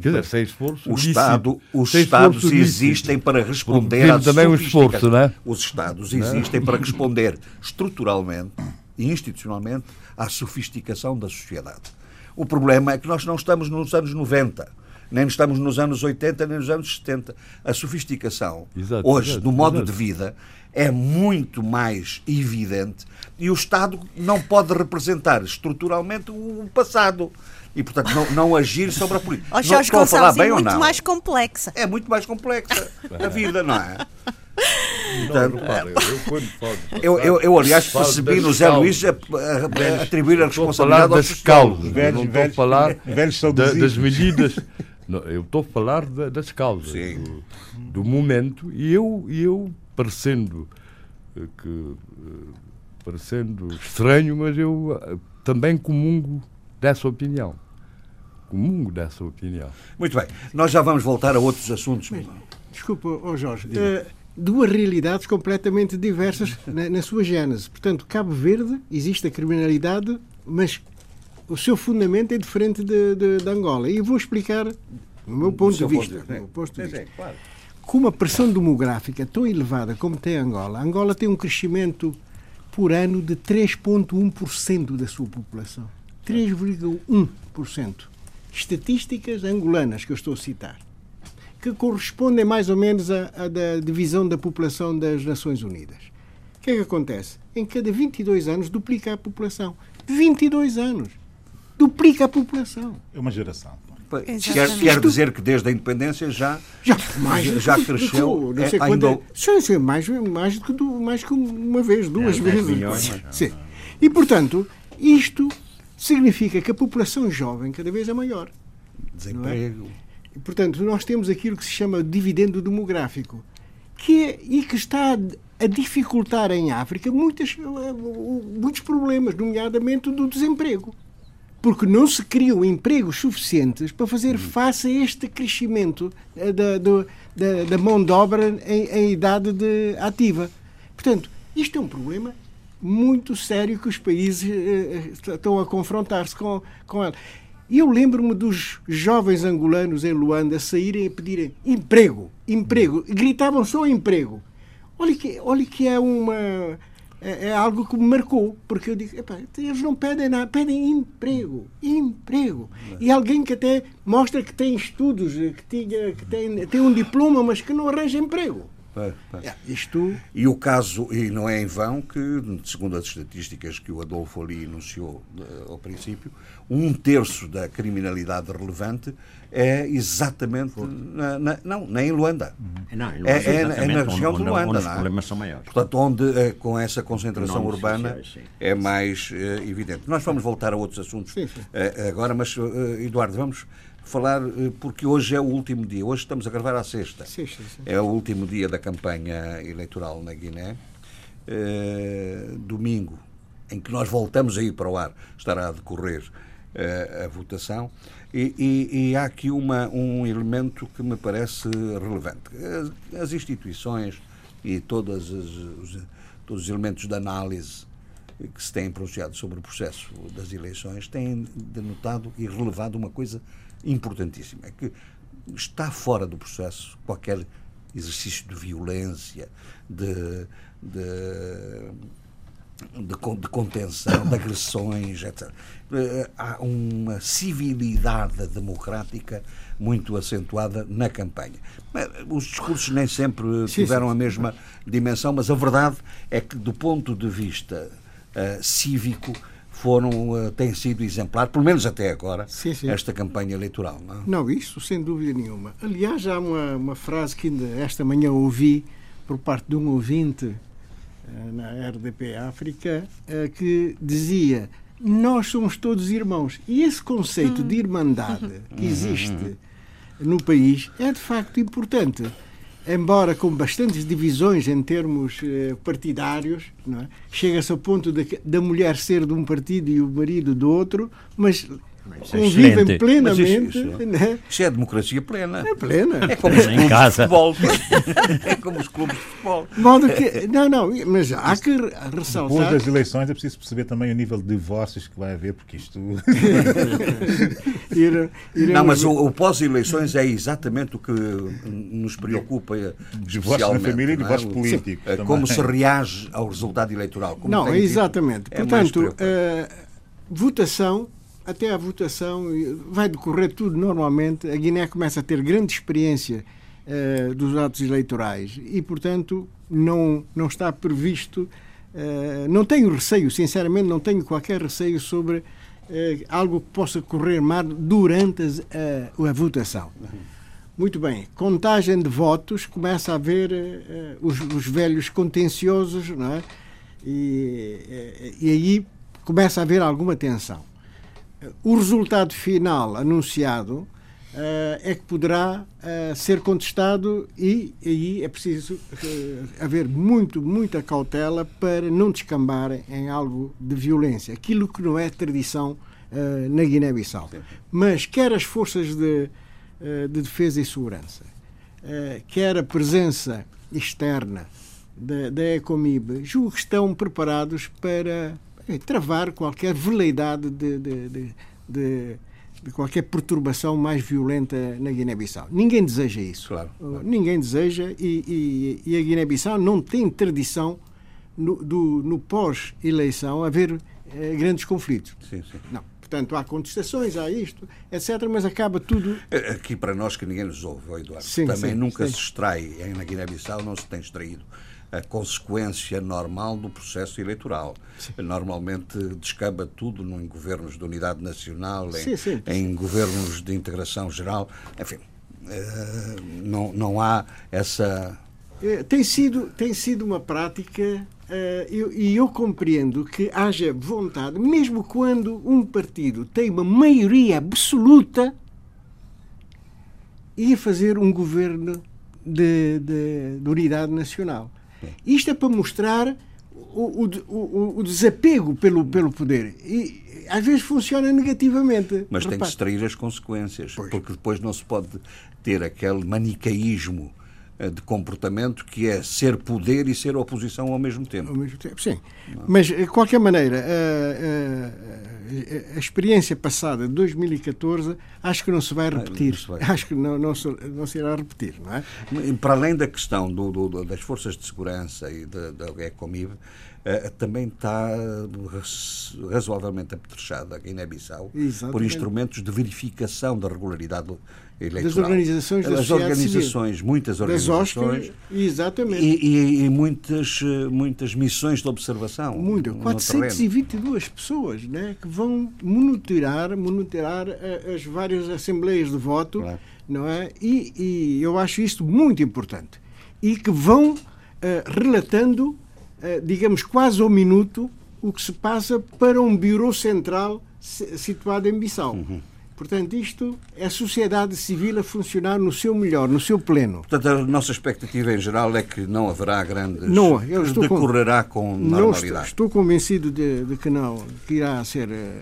Quer dizer, sem esforço. O lícito. Estado, os Sem Estados existem para responder Porque à tem também um esforço, não é? Os Estados existem para responder estruturalmente e institucionalmente à sofisticação da sociedade. O problema é que nós não estamos nos anos 90, nem estamos nos anos 80, nem nos anos 70. A sofisticação, Exato, hoje, exato, do modo exato. de vida, é muito mais evidente e o Estado não pode representar estruturalmente o passado. E, portanto, não, não agir sobre a política. Não Jorge estou a falar é bem ou muito não? mais complexa. é muito mais complexa a vida, não é? Portanto, eu, eu Eu, aliás, percebi no Zé. Luís a, a- a atribuir a Estou a falar responsabilidade das causas. Velhos, não estou a falar velhos da- saudosistas. das medidas. Não, eu estou a falar da- das causas, do, do momento. E eu, e eu parecendo eh, que eh, parecendo estranho, mas eu eh, também comungo dessa opinião. Comungo dessa opinião. Muito bem, nós já vamos voltar a outros assuntos. Desculpa, ó Jorge. eh, duas realidades completamente diversas *laughs* na, na sua gênese. Portanto, Cabo Verde existe a criminalidade, mas o seu fundamento é diferente de, de- de Angola. E vou explicar, no meu ponto de ponto vista, meu ponto de Sim, vista. claro. com uma pressão demográfica tão elevada como tem Angola, Angola tem um crescimento por ano de 3,1% da sua população. 3,1%. Estatísticas angolanas que eu estou a citar, que correspondem mais ou menos à, à da divisão da população das Nações Unidas. O que é que acontece? Em cada 22 anos duplica a população. 22 anos! Duplica a população. É uma geração. Quer, quer dizer que desde a independência já, Já, mais, já cresceu. Não sei é, quando, ainda- sim, sim, mais, mais, do mais que uma vez, duas É, vezes. milhões. Sim. E, portanto, isto significa que a população jovem cada vez é maior. Desemprego. E, portanto, nós temos aquilo que se chama dividendo demográfico, que é, e que está a, dificultar em África muitas, eh, muitos problemas, nomeadamente do desemprego. Porque não se criam empregos suficientes para fazer face a este crescimento eh, da, da, da mão de obra em, em idade de- ativa. Portanto, isto é um problema muito sério que os países eh, eh, estão a confrontar-se com, com ele. E eu lembro-me dos jovens angolanos em Luanda saírem a pedirem emprego, emprego. Gritavam só emprego. Olha que, olha que é uma. É, é algo que me marcou, porque eu digo, "Epá, eles não pedem nada, pedem emprego, emprego. E alguém que até mostra que tem estudos, que, tinha, que tem, tem um diploma, mas que não arranja emprego. Pá, pá. É, Isto E o caso, e não é em vão que, segundo as estatísticas que o Adolfo ali enunciou eh, ao princípio, um terço da criminalidade relevante é exatamente na, na- não, nem em Luanda. Não, em É- Luanda, é na- é na região onde, de Luanda, onde os não é? problemas são maiores. Portanto, onde eh, com essa concentração urbana sociais, é mais eh, evidente. Nós vamos voltar a outros assuntos Sim, sim. eh, agora, mas Eduardo, vamos falar, eh, porque hoje é o último dia. Hoje estamos a gravar à sexta. É o último dia da campanha eleitoral na Guiné. Eh, domingo, em que nós voltamos a ir para o ar, estará a decorrer eh, a votação. E, e- e há aqui uma, um elemento que me parece relevante. As, as instituições e todas as, os, todos os elementos de análise que se têm pronunciado sobre o processo das eleições têm denotado e relevado uma coisa importantíssima, é que está fora do processo qualquer exercício de violência, de, de, de, de contenção, de agressões, etc. Eh, Há uma civilidade democrática muito acentuada na campanha. Os discursos nem sempre tiveram a mesma dimensão, mas a verdade é que, do ponto de vista eh, cívico, foram, eh, tem sido exemplar, pelo menos até agora, Sim, sim. esta campanha eleitoral. Não? é? Não, isso sem dúvida nenhuma. Aliás, há uma, uma frase que ainda esta manhã ouvi por parte de um ouvinte eh, na RDP África eh, que dizia nós somos todos irmãos. E esse conceito de irmandade que existe no país é de facto importante. Embora com bastantes divisões em termos eh, partidários, é? chega-se ao ponto da mulher ser de um partido e o marido do outro, mas convivem excelente. plenamente. Isso- isso- né? Isso é democracia plena. É plena. É como os Em clubes de casa. futebol. *laughs* É como os clubes de futebol. De modo que, não, não, mas há que re- Depois ressaltar. das eleições é preciso perceber também o nível de divórcios que vai haver, porque isto. *laughs* ir- iremos Não, mas o, o pós-eleições é exatamente o que nos preocupa Divórcio na família e é? divórcio O- político eh, também. Como se reage ao resultado eleitoral. como Não, exatamente. é Portanto, a votação, até a votação, vai decorrer tudo normalmente. A Guiné começa a ter grande experiência eh, dos atos eleitorais e, portanto, não, não está previsto. eh, não tenho receio, sinceramente, não tenho qualquer receio sobre eh, algo que possa correr mal durante a, a votação. Muito bem, contagem de votos, começa a haver os, os velhos contenciosos, não é? E, e aí começa a haver alguma tensão. O resultado final anunciado eh, é que poderá eh, ser contestado e aí é preciso eh, haver muito, muita cautela para não descambar em algo de violência, aquilo que não é tradição na Guiné-Bissau. Mas quer as forças de, de defesa e segurança, quer a presença externa da, da Ecomib, julgo que estão preparados para travar qualquer veleidade de, de, de, de- de qualquer perturbação mais violenta na Guiné-Bissau. Ninguém deseja isso. Claro, Uh, Ninguém deseja e, e- e a Guiné-Bissau não tem tradição no, no pós-eleição haver eh, grandes conflitos. Sim, sim. Não. Portanto, há contestações, há isto, etc., mas acaba tudo Eh, Aqui para nós que ninguém nos ouve, Eduardo, Sim, também sim, nunca sim. se extrai, na Guiné-Bissau não se tem extraído a consequência normal do processo eleitoral. Normalmente descamba tudo em governos de unidade nacional, em, Sim, sim. em governos de integração geral, enfim, eh, não, não há essa... Eh, tem sido, tem sido uma prática eh, eu- e eu compreendo que haja vontade, mesmo quando um partido tem uma maioria absoluta, ia fazer um governo de, de- de unidade nacional. Isto é para mostrar o, o- o- desapego pelo, pelo poder. E às vezes funciona negativamente. Mas tem que extrair as consequências, porque depois não se pode ter aquele manicaísmo de comportamento que é ser poder e ser oposição ao mesmo tempo. Ao mesmo tempo, sim. Mas, de qualquer maneira, a, a- a experiência passada de 2014 acho que não se vai repetir. não vai. *laughs* Acho que não, não, se, não se irá repetir, não é? Para além da questão do- do- das forças de segurança e da, da Ecomib, eh, também está raz- razoavelmente apetrechada a Guiné-Bissau por instrumentos de verificação da regularidade eleitoral. organizações da das organizações, muitas Das organizações. Exatamente. E, e- e muitas, eh, muitas missões de observação. Terreno. 422 pessoas né, que vão monitorar, monitorar eh, as várias assembleias de voto, Claro. não é? E, e eu acho isto muito importante. E que vão eh, relatando, eh, digamos, quase ao minuto, o que se passa para um bureau central si- situado em Bissau. Uhum. Portanto, isto é a sociedade civil a funcionar no seu melhor, no seu pleno. Portanto, a nossa expectativa em geral é que não haverá grandes. Não, eu estou com- decorrerá com, Não estou, normalidade. estou convencido de, de que não, que irá ser. eh,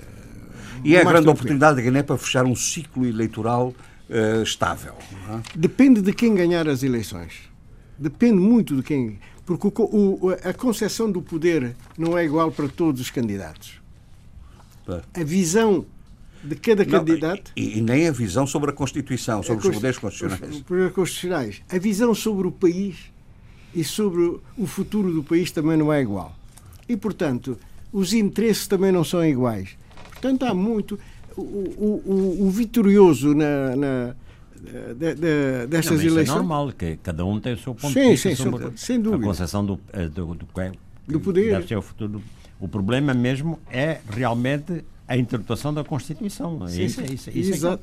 E é a grande oportunidade da Guiné para fechar um ciclo eleitoral eh, estável. é? Depende de quem ganhar as eleições. Depende muito de quem. Porque o o- a concepção do poder não é igual para todos os candidatos. A visão de cada Não, candidato. e, e nem a visão sobre a Constituição, sobre os Const- poderes constitucionais. Os poderes constitucionais. A visão sobre o país e sobre o futuro do país também não é igual. E, portanto, os interesses também não são iguais. Portanto, há muito. O, o, o- o vitorioso na, na, de- de- Não, destas isso é eleições. normal, que cada um tem o seu ponto Sim, de vista sim, sobre sem- dúvida. a concepção do, eh, do, do, que- Do poder. Deve ser o futuro. O problema mesmo é realmente a interpretação da Constituição. É Sim, isso, sim. é isso, isso é que é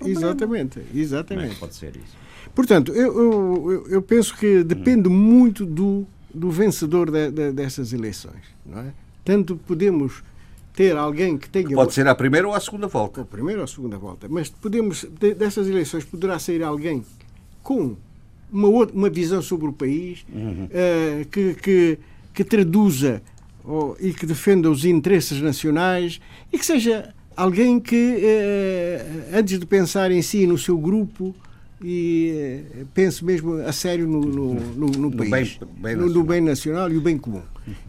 o Exa- exatamente, Como é que exatamente. pode ser isso? Portanto, eu, eu, eu- eu penso que depende muito do, do vencedor de- de- dessas eleições. Não é? Tanto podemos ter alguém que tenha. Pode ser à primeira ou à segunda volta. a primeira ou a segunda volta, mas podemos de- dessas eleições poderá sair alguém com uma, outra, uma visão sobre o país eh, que, que, que traduza ou- e que defenda os interesses nacionais e que seja alguém que, eh, antes de pensar em si, no seu grupo, e eh, pense mesmo a sério no, no, no, no país, bem- bem no, no bem nacional e o bem comum.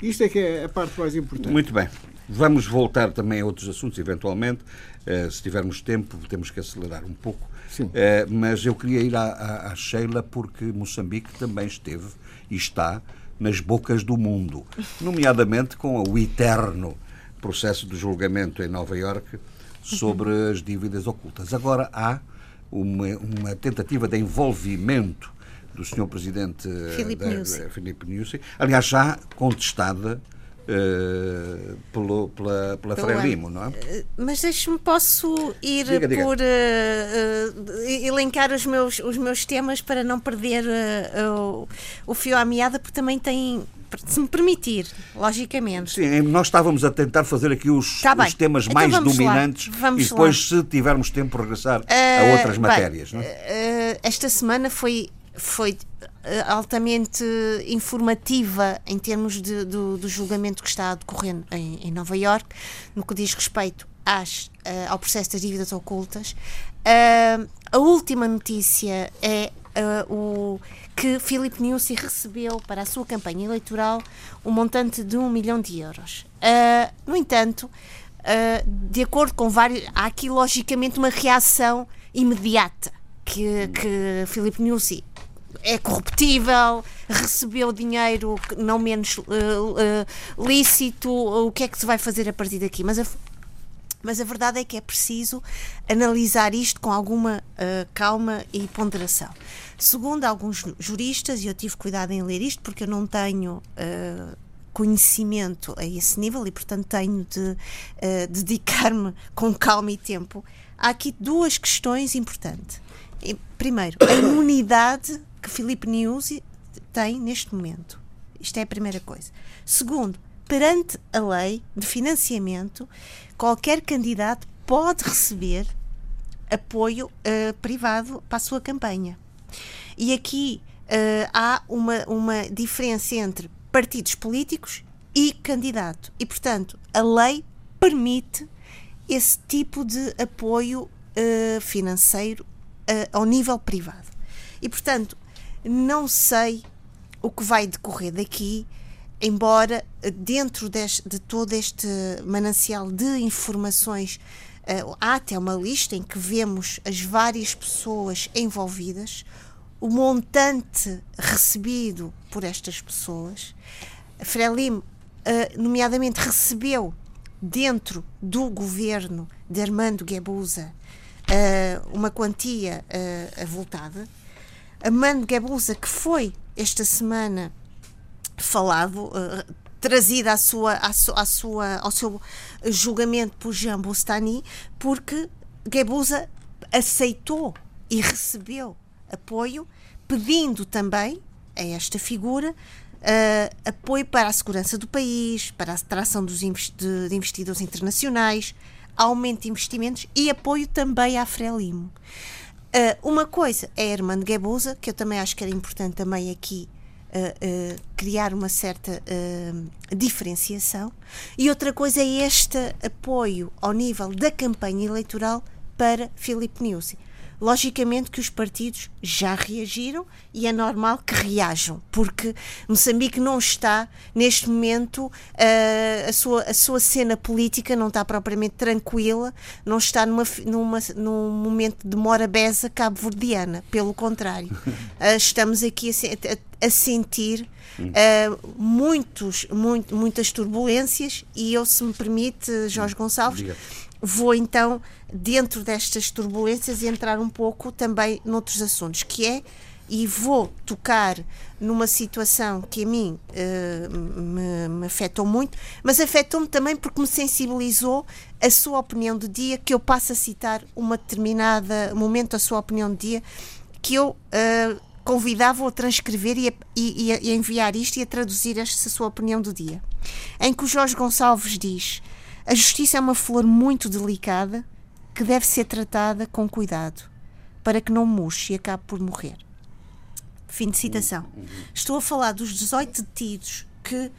Isto é que é a parte mais importante. Muito bem. Vamos voltar também a outros assuntos, eventualmente. Eh, se tivermos tempo, temos que acelerar um pouco. Sim. Eh, mas eu queria ir à, à, à Sheila porque Moçambique também esteve e está nas bocas do mundo, nomeadamente com o eterno processo de julgamento em Nova Iorque sobre as dívidas ocultas. Agora há uma, uma tentativa de envolvimento do Sr. Presidente eh, Filipe Nyusi, aliás, já contestada eh, pelo, pela, pela Frelimo, não é? Mas deixe-me, posso ir Diga, diga. por eh, eh, elencar os meus, os meus temas para não perder eh, o, o fio à meada, porque também tem, se me permitir, logicamente. Sim, nós estávamos a tentar fazer aqui os, Tá os temas Então mais dominantes e depois, lá. se tivermos tempo, regressar Eh, a outras bem, matérias. não eh, esta semana foi, foi eh, altamente informativa em termos de- do, do julgamento que está a decorrer em, em Nova Iorque, no que diz respeito às, eh, ao processo das dívidas ocultas. Eh, a última notícia é eh, o que Filipe Nyusi recebeu para a sua campanha eleitoral um montante de um milhão de euros. Eh, no entanto, Uh, de acordo com vários. Há aqui, logicamente, uma reação imediata que, que Filipe Nyusi é corruptível, recebeu dinheiro não menos uh, uh, lícito, o que é que se vai fazer a partir daqui? Mas a, mas a verdade é que é preciso analisar isto com alguma uh, calma e ponderação. Segundo alguns juristas, e eu tive cuidado em ler isto porque eu não tenho conhecimento a esse nível e, portanto, tenho de uh, *laughs* dedicar-me com calma e tempo. Há aqui duas questões importantes. Primeiro, a imunidade que Filipe Nyusi tem neste momento. Isto é a primeira coisa. Segundo, perante a lei de financiamento, qualquer candidato pode receber apoio uh, privado para a sua campanha. E aqui uh, há uma, uma diferença entre partidos políticos e candidato. E, portanto, a lei permite esse tipo de apoio uh, financeiro ao nível privado. E, portanto, não sei o que vai decorrer daqui, embora dentro deste, de todo este manancial de informações uh, há até uma lista em que vemos as várias pessoas envolvidas, o montante recebido por estas pessoas. A Frelimo, uh, nomeadamente, recebeu dentro do governo de Armando Guebuza uma quantia avultada. Armando Guebuza, que foi esta semana falado, uh, trazida à sua, à, su, à sua, ao seu julgamento por Jean Bostani, porque Guebuza aceitou e recebeu apoio, pedindo também a esta figura uh, apoio para a segurança do país, para a atração dos de investidores internacionais, aumento de investimentos e apoio também à Frelimo. Uh, uma coisa é Armando Guebuza, que eu também acho que era importante também aqui uh, criar uma certa diferenciação, e outra coisa é este apoio ao nível da campanha eleitoral para Filipe Nyusi. Logicamente que os partidos já reagiram e é normal que reajam, porque Moçambique não está, neste momento, uh, a, sua, a sua cena política não está propriamente tranquila, não está numa, numa, num momento de morabeza cabo-verdiana, pelo contrário. Uh, *laughs* estamos aqui a, a, a sentir uh, muitos, muito, muitas turbulências e eu, se me permite, Jorge Gonçalves, Diga. vou então dentro destas turbulências entrar um pouco também noutros assuntos, que é, e vou tocar numa situação que a mim uh, me, me, afetou muito, mas afetou-me também porque me sensibilizou a sua opinião do dia, que eu passo a citar uma determinada momento a sua opinião do dia, que eu uh, convidava-o a transcrever e a, e, e a, enviar isto e a traduzir esta sua opinião do dia, em que o Jorge Gonçalves diz a justiça é uma flor muito delicada que deve ser tratada com cuidado para que não murche e acabe por morrer. Fim de citação. Estou a falar dos 18 detidos que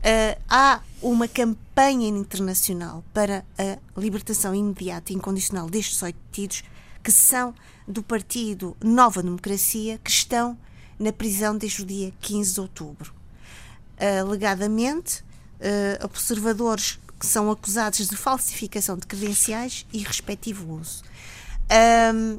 Uh, há uma campanha internacional para a libertação imediata e incondicional destes oito detidos que são do partido Nova Democracia que estão na prisão desde o dia 15 de outubro. Uh, alegadamente, uh, observadores que são acusados de falsificação de credenciais e respectivo uso. Um,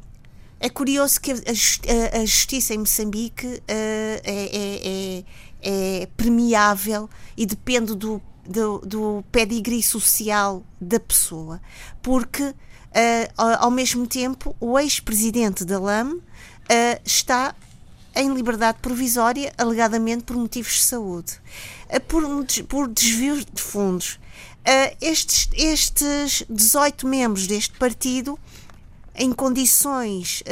é curioso que a, justiça em Moçambique é, é, é, é, permeável e depende do, do, do pedigree social da pessoa, porque ao mesmo tempo o ex-presidente da LAM está em liberdade provisória, alegadamente por motivos de saúde, por, por desvio de fundos. estes, estes 18 membros deste partido em condições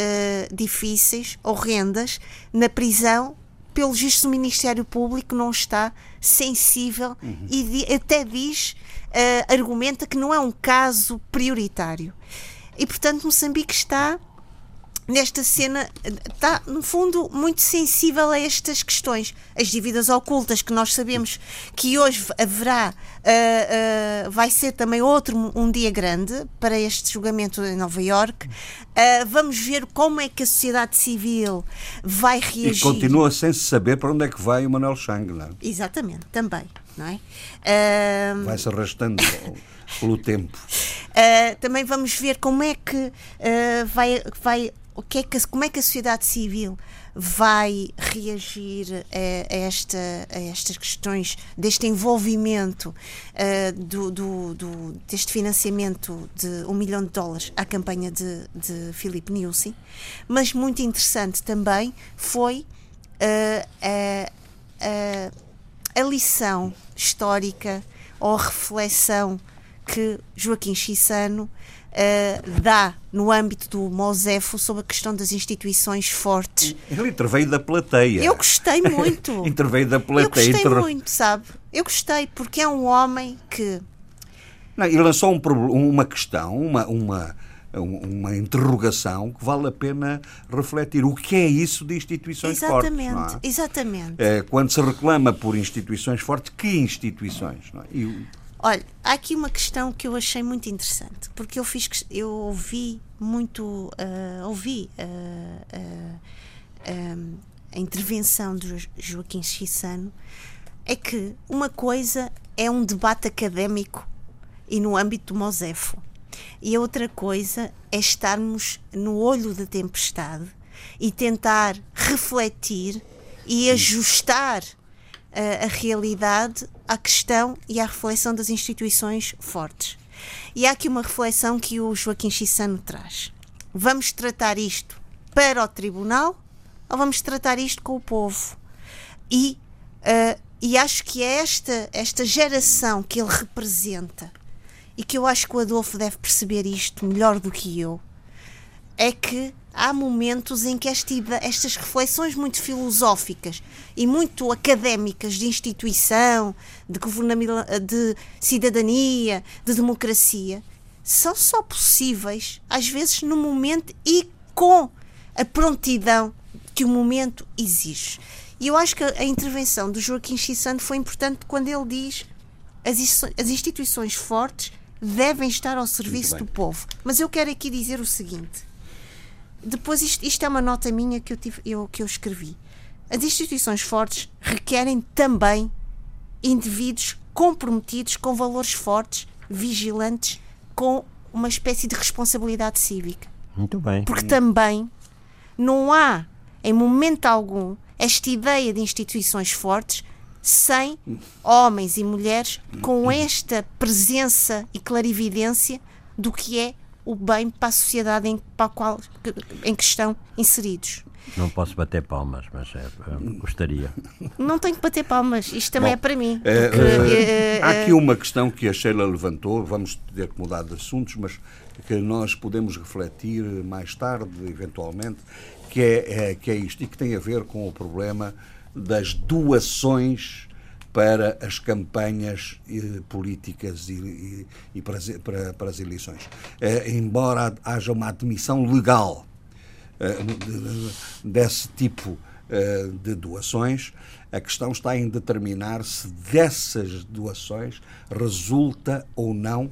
difíceis, horrendas, na prisão, pelo visto o Ministério Público não está sensível uhum. e até diz, uh, argumenta que não é um caso prioritário. E, portanto, Moçambique está nesta cena está, no fundo, muito sensível a estas questões. As dívidas ocultas, que nós sabemos que hoje haverá, uh, uh, vai ser também outro um dia grande para este julgamento em Nova York. Uh, vamos ver como é que a sociedade civil vai reagir. E continua sem se saber para onde é que vai o Manuel Chang, não é? Exatamente, também. Não é? vai se arrastando pelo tempo. também vamos ver como é que vai, vai o que é que, como é que a sociedade civil vai reagir a, esta, a estas questões deste envolvimento uh, do, do, do, deste financiamento de um milhão de dólares à campanha de, de Filipe Niusi, mas muito interessante também foi uh, a, a, lição histórica ou a reflexão que Joaquim Chissano uh, dá no âmbito do Mosefo sobre a questão das instituições fortes. Ele interveio da plateia. Eu gostei muito. *laughs* interveio da plateia. Eu gostei muito, sabe? Eu gostei, porque é um homem que. Não, e lançou um, uma questão, uma, uma, uma interrogação que vale a pena refletir. O que é isso de instituições exatamente, fortes? É? Exatamente. É, quando se reclama por instituições fortes, que instituições? Não é? E, Olha, há aqui uma questão que eu achei muito interessante, porque eu fiz, eu ouvi muito, uh, ouvi uh, uh, a intervenção do Joaquim Chissano, é que uma coisa é um debate académico e no âmbito do Mosefo, e a outra coisa é estarmos no olho da tempestade e tentar refletir e ajustar a, a realidade à questão e à reflexão das instituições fortes. E há aqui uma reflexão que o Joaquim Chissano traz. Vamos tratar isto para o tribunal ou vamos tratar isto com o povo? E, uh, e acho que é esta, esta geração que ele representa e que eu acho que o Adolfo deve perceber isto melhor do que eu, é que há momentos em que esta, estas reflexões muito filosóficas e muito académicas de instituição, de, de cidadania, de democracia, são só possíveis, às vezes, no momento e com a prontidão que o momento exige. E eu acho que a intervenção do Joaquim Chissano foi importante quando ele diz as, as instituições fortes devem estar ao serviço do povo. Mas eu quero aqui dizer o seguinte depois, isto, isto, é uma nota minha que eu, tive, eu, que eu escrevi. As instituições fortes requerem também indivíduos comprometidos com valores fortes, vigilantes, com uma espécie de responsabilidade cívica. Muito bem. Porque também não há, em momento algum, esta ideia de instituições fortes sem homens e mulheres com esta presença e clarividência do que é o bem para a sociedade em, para a qual, em que estão inseridos. Não posso bater palmas, mas é, gostaria. Não tenho que bater palmas, isto também Bom, é para mim. É, porque, é, é, há aqui uma questão que a Sheila levantou, vamos ter que mudar de assuntos, mas que nós podemos refletir mais tarde, eventualmente, que é, é, que é isto, e que tem a ver com o problema das doações para as campanhas eh, políticas e, e, e para, as, para, para, as eleições. Eh, embora haja uma admissão legal eh, de, de, desse tipo eh, de doações, A questão está em determinar se dessas doações resulta ou não uh,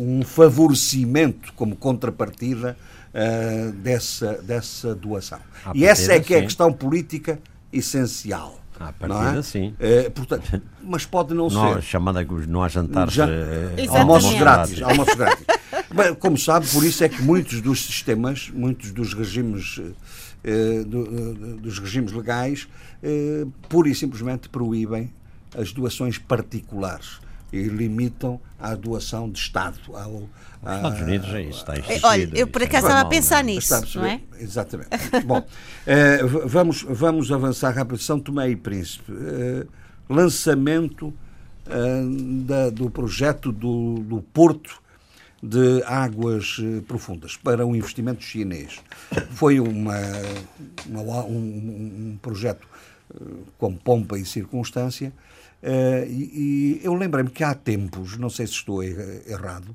um favorecimento como contrapartida uh, dessa, dessa doação. À e essa é que é a sim. questão política essencial. À não partida, é? sim. Eh, portanto, *laughs* mas pode não, Não, ser. chamada que não há jantares. Já- eh, Exatamente. Almoços grátis, almoços grátis. *laughs* Bem, como sabe, por isso é que muitos dos sistemas, muitos dos regimes, eh, do- do- dos regimes legais, eh, pura e simplesmente proíbem as doações particulares e limitam à doação de Estado. Ao, Estados Unidos é isso, está instituído. Olha, eu por é acaso estava a pensar é? A nisso, não é? perceber? Exatamente. *laughs* Bom, eh, vamos, vamos avançar rápido. São Tomé e Príncipe. Eh, lançamento eh, da- do projeto do, do Porto de Águas Profundas para um investimento chinês. Foi uma, uma- um, um projeto com pompa e circunstância. Eh, e, e eu lembrei-me que há tempos, não sei se estou er- errado,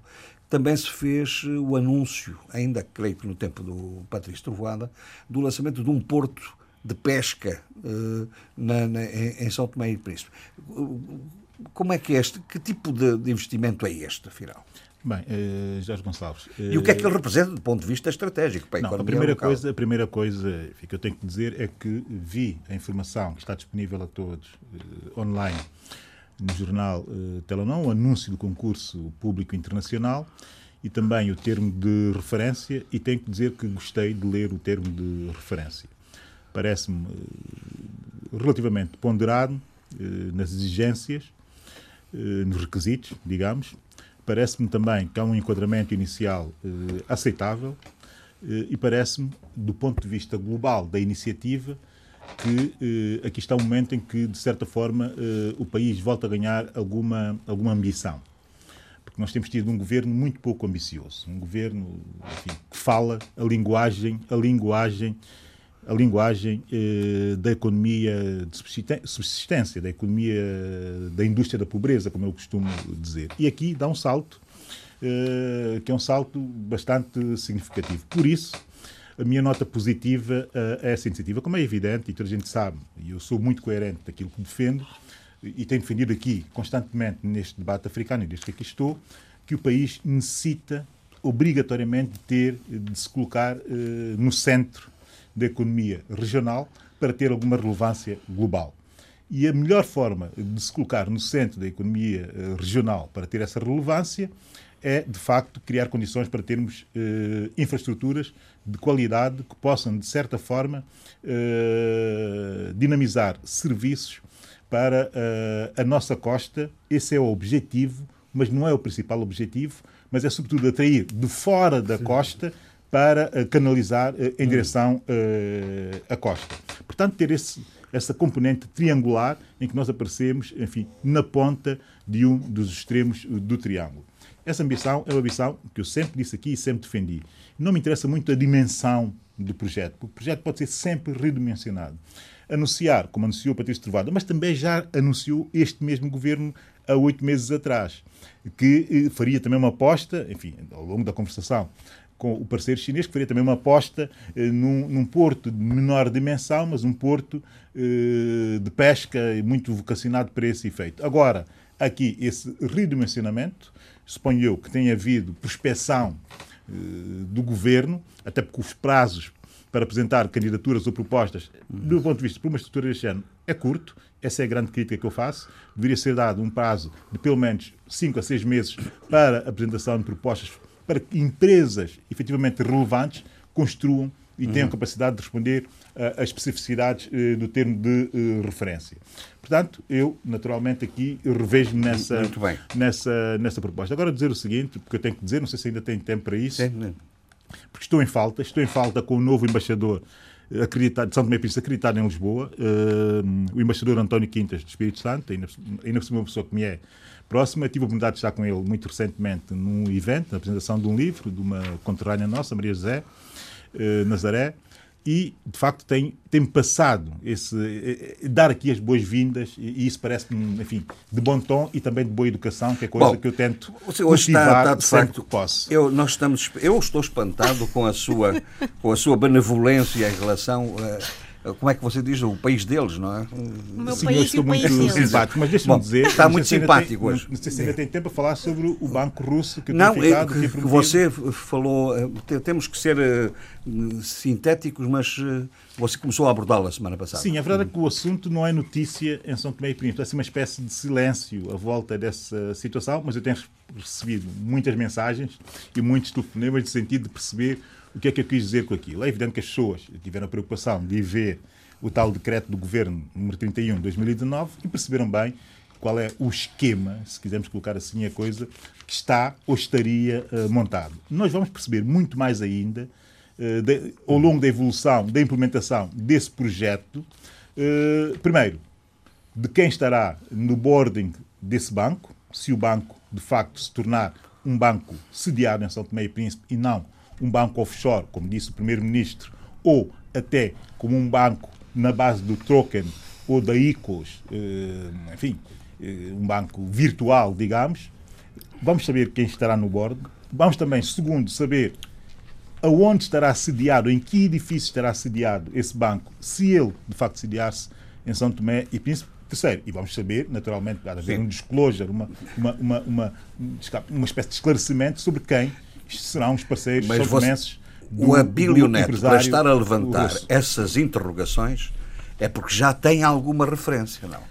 também se fez o anúncio, ainda creio que no tempo do Patrício Trovoada, do lançamento de um porto de pesca eh, na- na- em, em São Tomé e Príncipe. Como é que é este? Que tipo de, de investimento é este, afinal? Bem, eh, Jorge Gonçalves. E o que é que ele representa do ponto de vista estratégico para a Não, a economia primeira, local? coisa, a primeira coisa que eu tenho que dizer é que vi a informação que está disponível a todos eh, online no jornal eh, Telenor, o anúncio do concurso público internacional e também o termo de referência e tenho que dizer que gostei de ler o termo de referência. Parece-me eh, relativamente ponderado eh, nas exigências, eh, nos requisitos, digamos. Parece-me também que há um enquadramento inicial eh, aceitável eh, e parece-me, do ponto de vista global da iniciativa, que eh, aqui está um momento em que, de certa forma, eh, o país volta a ganhar alguma, alguma ambição. Porque nós temos tido um governo muito pouco ambicioso, um governo enfim, que fala a linguagem, a linguagem, a linguagem eh, da economia de subsistência, da economia da indústria da pobreza, como eu costumo dizer. E aqui dá um salto, eh, que é um salto bastante significativo. Por isso, a minha nota positiva eh, a essa iniciativa, como é evidente, e toda a gente sabe, e eu sou muito coerente daquilo que defendo, e tenho defendido aqui constantemente neste debate africano, e desde que aqui estou, que o país necessita obrigatoriamente de ter, de se colocar eh, no centro da economia regional para ter alguma relevância global. E a melhor forma de se colocar no centro da economia eh, regional para ter essa relevância é, de facto, criar condições para termos eh, infraestruturas de qualidade que possam, de certa forma, eh, dinamizar serviços para eh, a nossa costa. Esse é o objetivo, mas não é o principal objetivo, mas é, sobretudo, atrair de fora da costa para eh, canalizar eh, em direção eh, à costa. Portanto, ter esse, essa componente triangular em que nós aparecemos, enfim, na ponta de um dos extremos do triângulo. Essa ambição é uma ambição que eu sempre disse aqui e sempre defendi. Não me interessa muito a dimensão do projeto, porque o projeto pode ser sempre redimensionado. Anunciar, como anunciou Patrício Trovada, mas também já anunciou este mesmo governo há oito meses atrás, que faria também uma aposta, enfim, ao longo da conversação com o parceiro chinês, que faria também uma aposta eh, num, num porto de menor dimensão, mas um porto eh, de pesca muito vocacionado para esse efeito. Agora, aqui, esse redimensionamento, suponho eu que tenha havido prospeção eh, do governo, até porque os prazos para apresentar candidaturas ou propostas, do meu ponto de vista, para uma estrutura deste ano, é curto. Essa é a grande crítica que eu faço. Deveria ser dado um prazo de pelo menos 5 a 6 meses para a apresentação de propostas para que empresas efetivamente relevantes construam e tenham capacidade de responder uh, às especificidades uh, do termo de uh, referência. Portanto, eu, naturalmente, aqui revejo-me nessa, nessa, nessa proposta. Agora, dizer o seguinte, porque eu tenho que dizer, não sei se ainda tenho tempo para isso, Sim, porque estou em falta, estou em falta com o novo embaixador eh, acreditado, de São Tomé e Príncipe, acreditado em Lisboa, eh, o embaixador António Quintas, do Espírito Santo, ainda, ainda por cima uma pessoa que me é próxima. Tive a oportunidade de estar com ele muito recentemente num evento, na apresentação de um livro de uma conterrânea nossa, Maria José eh, Nazaré, e de facto tem, tem passado esse eh, eh, dar aqui as boas-vindas e, e isso parece-me, enfim, de bom tom e também de boa educação, que é coisa Bom, que eu tento hoje está, cultivar está de sempre facto. que posso. Eu, nós estamos, eu estou espantado com a sua, com a sua benevolência em relação como é que você diz, o país deles, não é? O meu Sim, país eu estou o país muito deles. simpático, mas deixa-me dizer. está muito simpático tem- hoje. Não sei se ainda tem tempo a falar sobre o banco russo que Não, é que, que prometido. você falou, eh, te- temos que ser eh, sintéticos, mas eh, você começou a abordá-lo a semana passada. Sim, a verdade é que o assunto não é notícia em São Tomé e Príncipe. É uma espécie de silêncio à volta dessa situação, mas eu tenho recebido muitas mensagens e muitos telefonemas no sentido de perceber o que é que eu quis dizer com aquilo. É evidente que as pessoas tiveram a preocupação de ver o tal decreto do Governo número 31 de 2019 e perceberam bem qual é o esquema, se quisermos colocar assim a coisa, que está ou estaria eh, montado. Nós vamos perceber muito mais ainda eh, de- ao longo da evolução, da implementação desse projeto. eh, primeiro, de quem estará no boarding desse banco, se o banco de facto se tornar um banco sediado em São Tomé e Príncipe e não um banco offshore, como disse o Primeiro-Ministro, ou até como um banco na base do token ou da ICOS, eh, enfim, eh, um banco virtual, digamos. Vamos saber quem estará no board. Vamos também, segundo, saber aonde estará sediado, em que edifício estará sediado esse banco, se ele de facto sediar-se em São Tomé e Príncipe. Terceiro, e vamos saber, naturalmente, há de haver Sim. um disclosure, uma, uma, uma, uma, uma espécie de esclarecimento sobre quem serão os parceiros Mas são você- tomenses o abilioneto para empresário estar a levantar russo. essas interrogações é porque já tem alguma referência, não?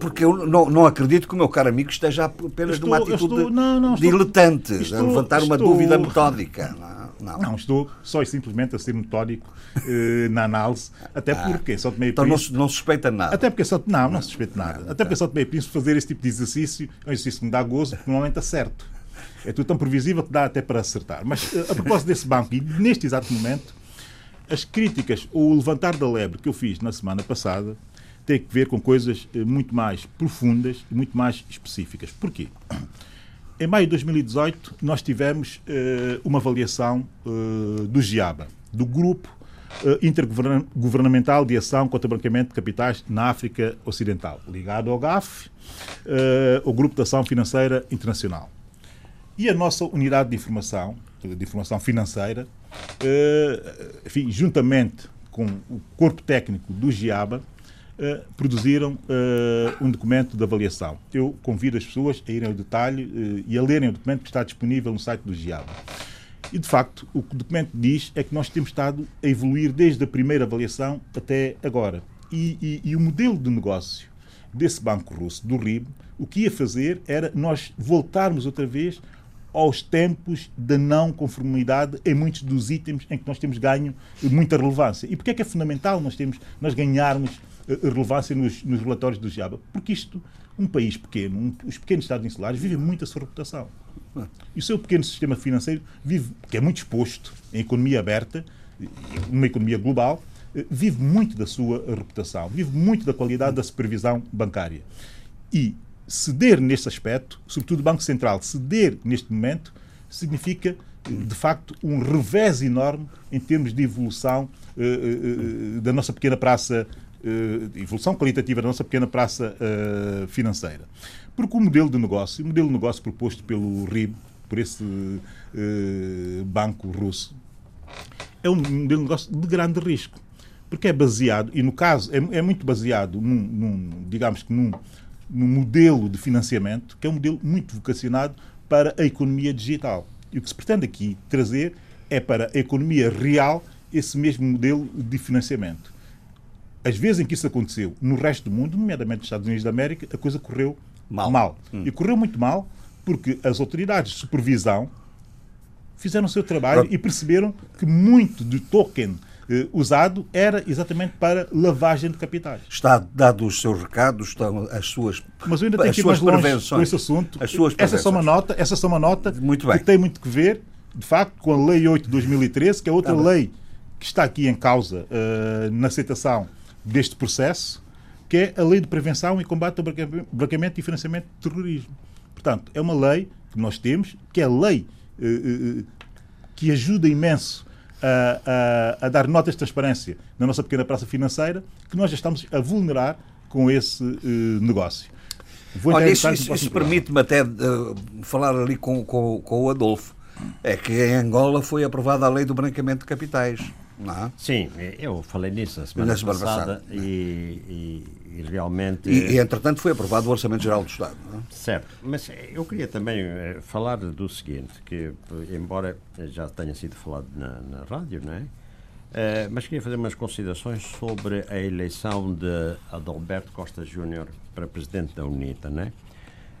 Porque eu não, não acredito que o meu caro amigo esteja apenas Estou- numa atitude estou- não, não, estou- diletante, a estou- levantar uma estou- dúvida metódica. Não, não. Não, estou só e simplesmente a ser metódico eh, na análise, até porque São Tomé e Então não, Príncipe se- não suspeita nada. Até porque só, não, não suspeito nada. Até porque só Tomé e Príncipe fazer esse tipo de exercício é um exercício que me dá gozo, porque normalmente acerto. É tudo tão previsível que dá até para acertar. Mas eh, a propósito desse banco, e neste exato momento, as críticas ou o levantar da lebre que eu fiz na semana passada tem que ver com coisas eh, muito mais profundas e muito mais específicas. Porquê? Em maio de 2018, nós tivemos eh, uma avaliação do GIABA, do Grupo Intergovernamental de Ação contra o Branqueamento de Capitais na África Ocidental, ligado ao GAF, o Grupo de Ação Financeira Internacional. E a nossa unidade de informação, de informação financeira, eh, enfim, juntamente com o corpo técnico do GIABA, eh, produziram eh, um documento de avaliação. Eu convido as pessoas a irem ao detalhe e a lerem o documento que está disponível no site do GIABA. E, de facto, o que o documento diz é que nós temos estado a evoluir desde a primeira avaliação até agora. E, e- e o modelo de negócio desse banco russo, do RIB, o que ia fazer era nós voltarmos outra vez aos tempos da não conformidade em muitos dos itens em que nós temos ganho muita relevância. E porquê é que é fundamental nós, temos, nós ganharmos eh, relevância nos, nos relatórios do GIABA? Porque isto, um país pequeno, um- os pequenos Estados insulares vivem muito a sua reputação. E o seu pequeno sistema financeiro vive, que é muito exposto em economia aberta, numa economia global, eh, vive muito da sua reputação, vive muito da qualidade da supervisão bancária. E ceder neste aspecto, sobretudo o Banco Central, ceder neste momento, significa, de facto, um revés enorme em termos de evolução eh, eh, da nossa pequena praça, de evolução qualitativa da nossa pequena praça financeira. Porque o modelo de negócio, o modelo de negócio proposto pelo RIB, por esse banco russo, é um modelo de negócio de grande risco. Porque é baseado, e no caso, é, é muito baseado num, num, digamos que num, num modelo de financiamento que é um modelo muito vocacionado para a economia digital. E o que se pretende aqui trazer é para a economia real esse mesmo modelo de financiamento. As vezes em que isso aconteceu no resto do mundo, nomeadamente nos Estados Unidos da América, a coisa correu Mal. mal. E correu muito mal porque as autoridades de supervisão fizeram o seu trabalho e perceberam que muito do token eh, usado era exatamente para lavagem de capitais. Está dado os seus recados, estão as suas Mas eu ainda tenho que ir mais longe com esse assunto. As suas essa é só uma nota, essa é só uma nota Muito bem. que tem muito que ver, de facto, com a Lei 8 de 2013, que é outra Tá lei que está aqui em causa eh, na aceitação deste processo, que é a Lei de Prevenção e Combate ao Branque- Branqueamento e Financiamento de Terrorismo. Portanto, é uma lei que nós temos, que é a lei eh, eh, que ajuda imenso a, a- a dar notas de transparência na nossa pequena praça financeira, que nós já estamos a vulnerar com esse eh, negócio. Vou Olha, isso, isso, isso permite-me até eh, falar ali com, com, com o Adolfo. É que em Angola foi aprovada a lei do branqueamento de capitais. Não é? Sim, eu falei nisso na semana, Na semana passada, passada. E, e- e realmente. E, e, entretanto, foi aprovado o Orçamento Geral do Estado. Não é? Certo, mas eu queria também eh, falar do seguinte, que eh, embora já tenha sido falado na, na rádio, não é? Eh, mas queria fazer umas considerações sobre a eleição de Adalberto Costa Júnior para presidente da UNITA, não é?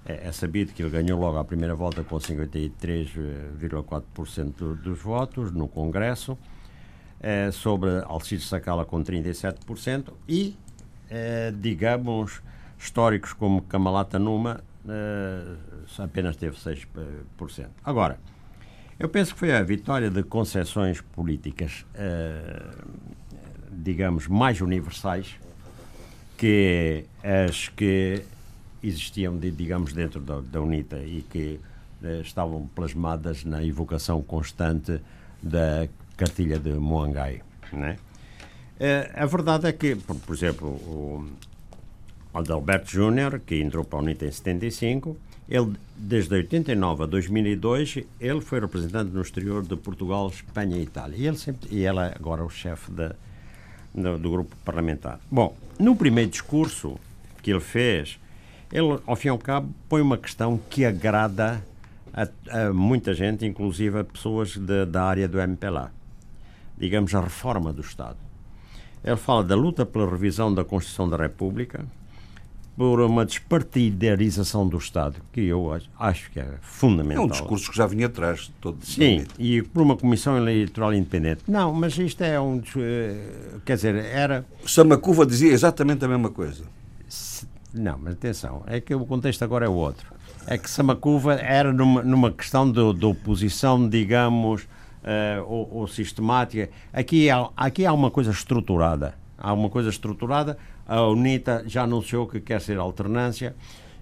É, é sabido que ele ganhou logo à primeira volta com 53,4% do- dos votos no Congresso, eh, sobre Alcides Sacala com 37% e, eh, digamos, históricos como Kamalata Numa eh, apenas teve 6%. Agora, eu penso que foi a vitória de concessões políticas, digamos, mais universais que as que existiam, de- digamos, dentro da, da UNITA e que estavam plasmadas na evocação constante da cartilha de Moangai. Né? Eh, a verdade é que, por, por exemplo, o Adalberto Júnior, que entrou para a UNITA em 75, ele, desde 89 a 2002, ele foi representante no exterior de Portugal, Espanha e Itália. E ele, sempre, e ele é agora o chefe da, do, do grupo parlamentar. Bom, no primeiro discurso que ele fez, ele, ao fim e ao cabo, põe uma questão que agrada a, a muita gente, inclusive a pessoas de- da área do MPLA. Digamos, a reforma do Estado. Ele fala da luta pela revisão da Constituição da República, por uma despartidarização do Estado, que eu acho, acho que é É fundamental. um discurso que já vinha atrás de todo Sim, e por uma comissão eleitoral independente. Não, mas isto é um. eh, Quer dizer, era. Samacuva dizia exatamente a mesma coisa. Não, mas atenção, é que o contexto agora é outro. É que Samacuva era numa, numa questão de, de oposição, digamos, eh, ou, ou sistemática. Aqui há, aqui há uma coisa estruturada. Há uma coisa estruturada. A UNITA já anunciou que quer ser alternância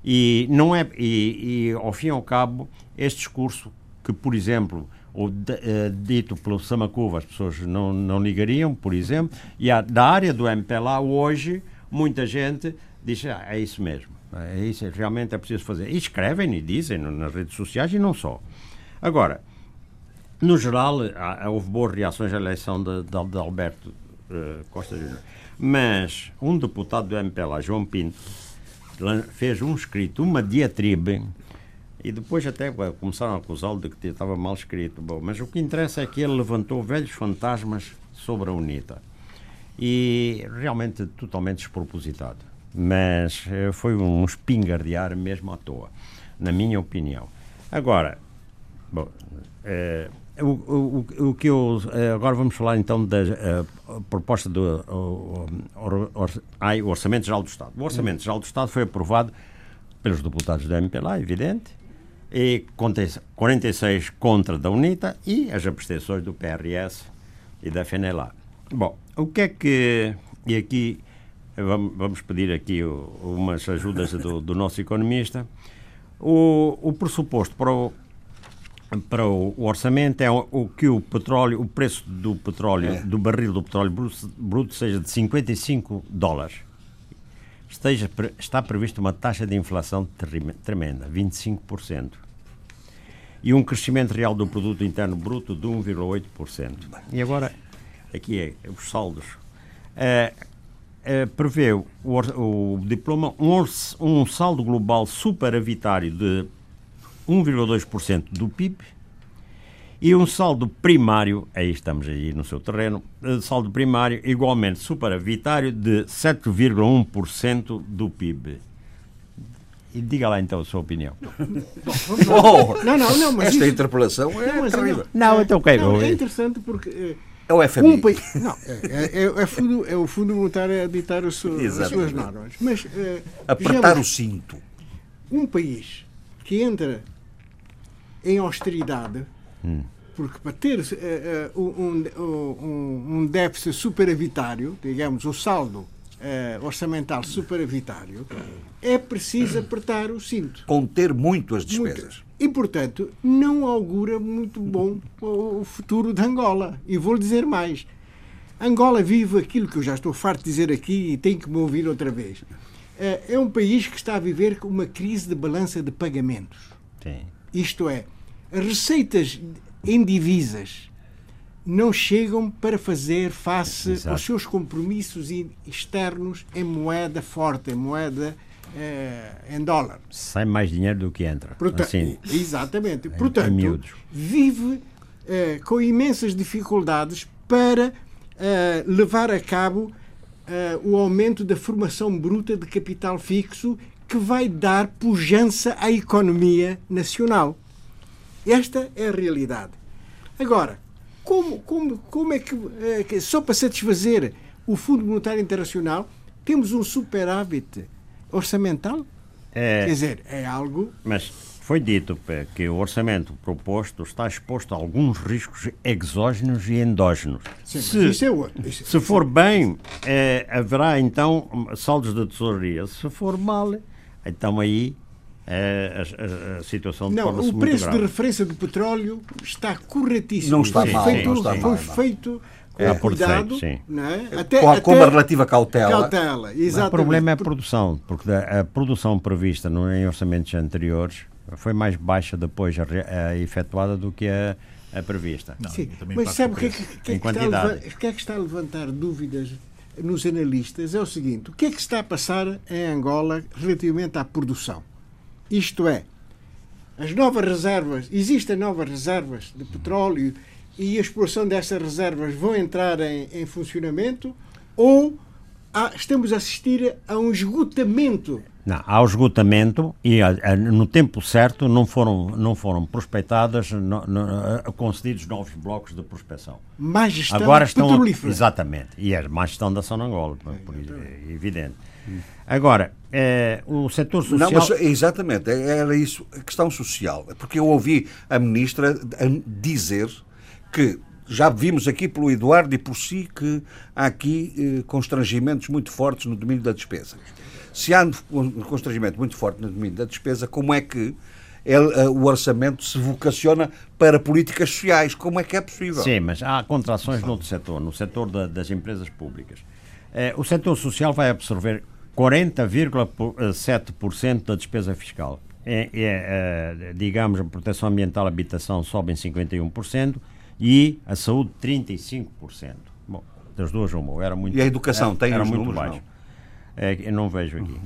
e não é e, e ao fim e ao cabo este discurso que por exemplo o de- eh, dito pelo Samacuva as pessoas não, não ligariam por exemplo e há, da área do MPLA hoje muita gente diz ah, é isso mesmo é isso realmente é preciso fazer e escrevem e dizem nas redes sociais e não só agora no geral, há- houve boas reações à eleição de, de, de Alberto eh, Costa Júnior. Mas um deputado do MPLA, João Pinto, fez um escrito, uma diatribe, e depois até eh, começaram a acusá-lo de que estava mal escrito. Bom, mas o que interessa é que ele levantou velhos fantasmas sobre a UNITA. E realmente totalmente despropositado. Mas eh, foi um espingardear mesmo à toa, na minha opinião. Agora, Bom, o, o, o- que eu. eh, agora vamos falar então da eh, proposta do o- or- ai, Orçamento Geral do Estado. O Orçamento Geral do Estado foi aprovado pelos deputados do MPLA, evidente, e conta- 46 contra da UNITA e as abstenções do PRS e da FNLA. Bom, o que é que. E aqui vamos, pedir aqui umas ajudas do, do nosso economista. O, o pressuposto para o, para o, orçamento é o, que o petróleo, o preço do petróleo, do barril do petróleo bruto, bruto seja de 55 dólares. Esteja, está prevista uma taxa de inflação tremenda, 25%. E um crescimento real do produto interno bruto de 1,8%. E agora, aqui é os saldos. Eh, eh, prevê o, o diploma um, um saldo global superavitário de 1,2% do PIB e um saldo primário, aí estamos aí no seu terreno, eh, saldo primário igualmente superavitário de 7,1% do PIB. E diga lá então a sua opinião. Oh, Não, não, não, mas esta isso- interpelação é Não, terrível. Não, então o que é Não, é interessante porque eh, É o FMI. um país. Não, *laughs* é, é, é, fundo, é o Fundo Monetário a ditar as suas normas. Mas eh, Apertar o cinto. um país que entra em austeridade, Hum. porque para ter eh, um, um, um déficit superavitário, digamos, o saldo eh, orçamental superavitário, é preciso apertar o cinto. Conter muito as Muito. despesas. E, portanto, não augura muito bom o futuro de Angola. E vou-lhe dizer mais. Angola vive aquilo que eu já estou farto de dizer aqui e tenho que me ouvir outra vez. É um país que está a viver uma crise de balança de pagamentos. Sim. Isto é, as receitas em divisas não chegam para fazer face Exato. aos seus compromissos externos em moeda forte, em moeda eh, em dólar. Sai mais dinheiro do que entra. Porta- assim, Exatamente. Portanto, miúdos. vive eh, com imensas dificuldades para eh, levar a cabo eh, o aumento da formação bruta de capital fixo que vai dar pujança à economia nacional. Esta é a realidade. Agora, como, como, como é que, eh, que só para satisfazer o Fundo Monetário Internacional temos um superávit orçamental? é, Quer dizer, é algo Mas foi dito que o orçamento proposto está exposto a alguns riscos exógenos e endógenos. Sim, se, isso é outro. Isso- se for bem, eh, haverá então saldos de tesouraria. Se for mal, então aí a, a- a situação Não, torna-se o preço de referência do petróleo está corretíssimo. Não está foi mal, feito, não está foi mal, não. feito com É, cuidado, não é? até, Com a, com a até relativa cautela. cautela. O problema é a produção, porque a produção prevista no- em orçamentos anteriores foi mais baixa depois a, a efetuada do que a, a prevista. Não, Sim, mas sabe o que, é que, que é que é que está a levantar dúvidas nos analistas? É o seguinte: o que é que está a passar em Angola relativamente à produção? Isto é, as novas reservas, existem novas reservas de petróleo e a exploração dessas reservas vão entrar em, em funcionamento ou há- estamos a assistir a um esgotamento Não, há o esgotamento e a- a- no tempo certo não foram, não foram prospectadas, no- no- concedidos novos blocos de prospecção. má gestão Agora estão. Exatamente. E é má gestão da Sonangol, por, por- é evidente. Agora, eh, o setor social. Não, mas exatamente, é- era isso, a questão social. Porque eu ouvi a ministra dizer que já vimos aqui pelo Eduardo e por si que há aqui eh, constrangimentos muito fortes no domínio da despesa. Se há um constrangimento muito forte no domínio da despesa, como é que ele, eh, o orçamento se vocaciona para políticas sociais? Como é que é possível? Sim, mas há contrações no outro setor, no setor da- das empresas públicas. Eh, o setor social vai absorver 40,7% da despesa fiscal. É, é, eh, digamos, a proteção ambiental e habitação sobe em 51% e a saúde 35%. Bom, das duas uma. Era muito, E a educação, era, tem era muito números, baixo. É, eu não vejo aqui.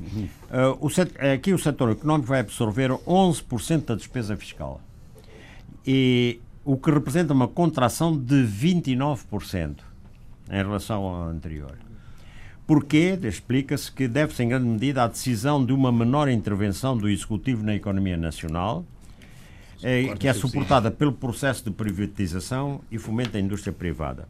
Eh, o set- aqui o setor económico vai absorver 11% da despesa fiscal e o que representa uma contração de 29% em relação ao anterior. Porquê? Explica-se que deve-se em grande medida à decisão de uma menor intervenção do Executivo na economia nacional, eh, que é suportada pelo processo de privatização e fomento da indústria privada.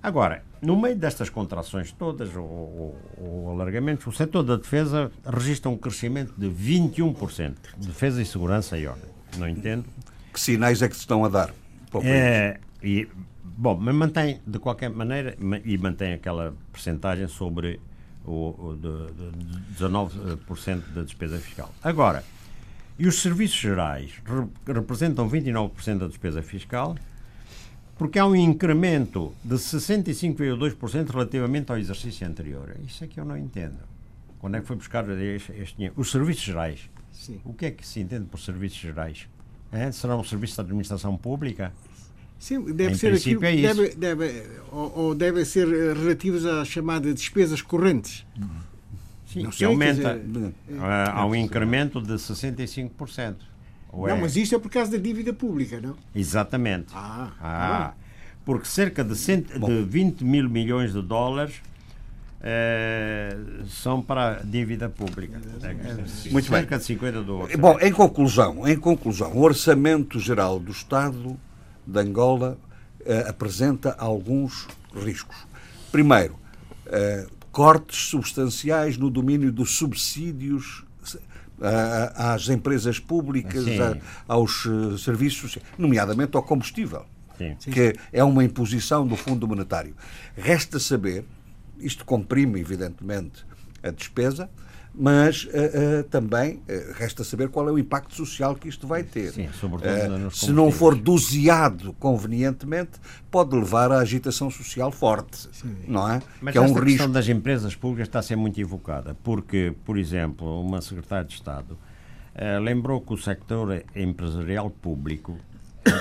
Agora, no meio destas contrações todas, ou, ou, ou alargamentos, o setor da defesa registra um crescimento de 21%. Defesa e segurança e ordem. Não entendo. Que sinais é que se estão a dar? É, e, bom, mas mantém, de qualquer maneira, ma- e mantém aquela percentagem sobre o, o de, de 19% da despesa fiscal. Agora, e os serviços gerais re- representam 29% da despesa fiscal, porque há um incremento de 65,2% relativamente ao exercício anterior. Isso é que eu não entendo. Quando é que foi buscar este, este dinheiro? Os serviços gerais. Sim. O que é que se entende por serviços gerais? É? Será um serviço de administração pública? Sim, deve Em ser aquilo princípio é deve, deve, ou, ou deve ser eh, relativos às chamadas despesas correntes. Sim, Não que sei, aumenta. dizer, Ah, há um incremento de 65%. Ou Não, é- mas isto é por causa da dívida pública, não? Exatamente. Ah, Ah, porque cerca de, cento, de 20 mil milhões de dólares eh, são para a dívida pública. Muito bem. cerca de 50 do orçamento. Bom, em conclusão, em conclusão, o Orçamento Geral do Estado de Angola eh, apresenta alguns riscos. Primeiro, eh, cortes substanciais no domínio dos subsídios eh, às empresas públicas, a- aos serviços, nomeadamente ao combustível Sim. que é uma imposição do Fundo Monetário. Resta saber, isto comprime, evidentemente, a despesa, mas eh, eh, também eh, resta saber qual é o impacto social que isto vai ter. Sim, sobretudo nos se não for doseado convenientemente, pode levar à agitação social forte, não é? Mas que é um esta questão risco. das empresas públicas está a ser muito evocada, porque, por exemplo, uma secretária de Estado lembrou que o sector empresarial público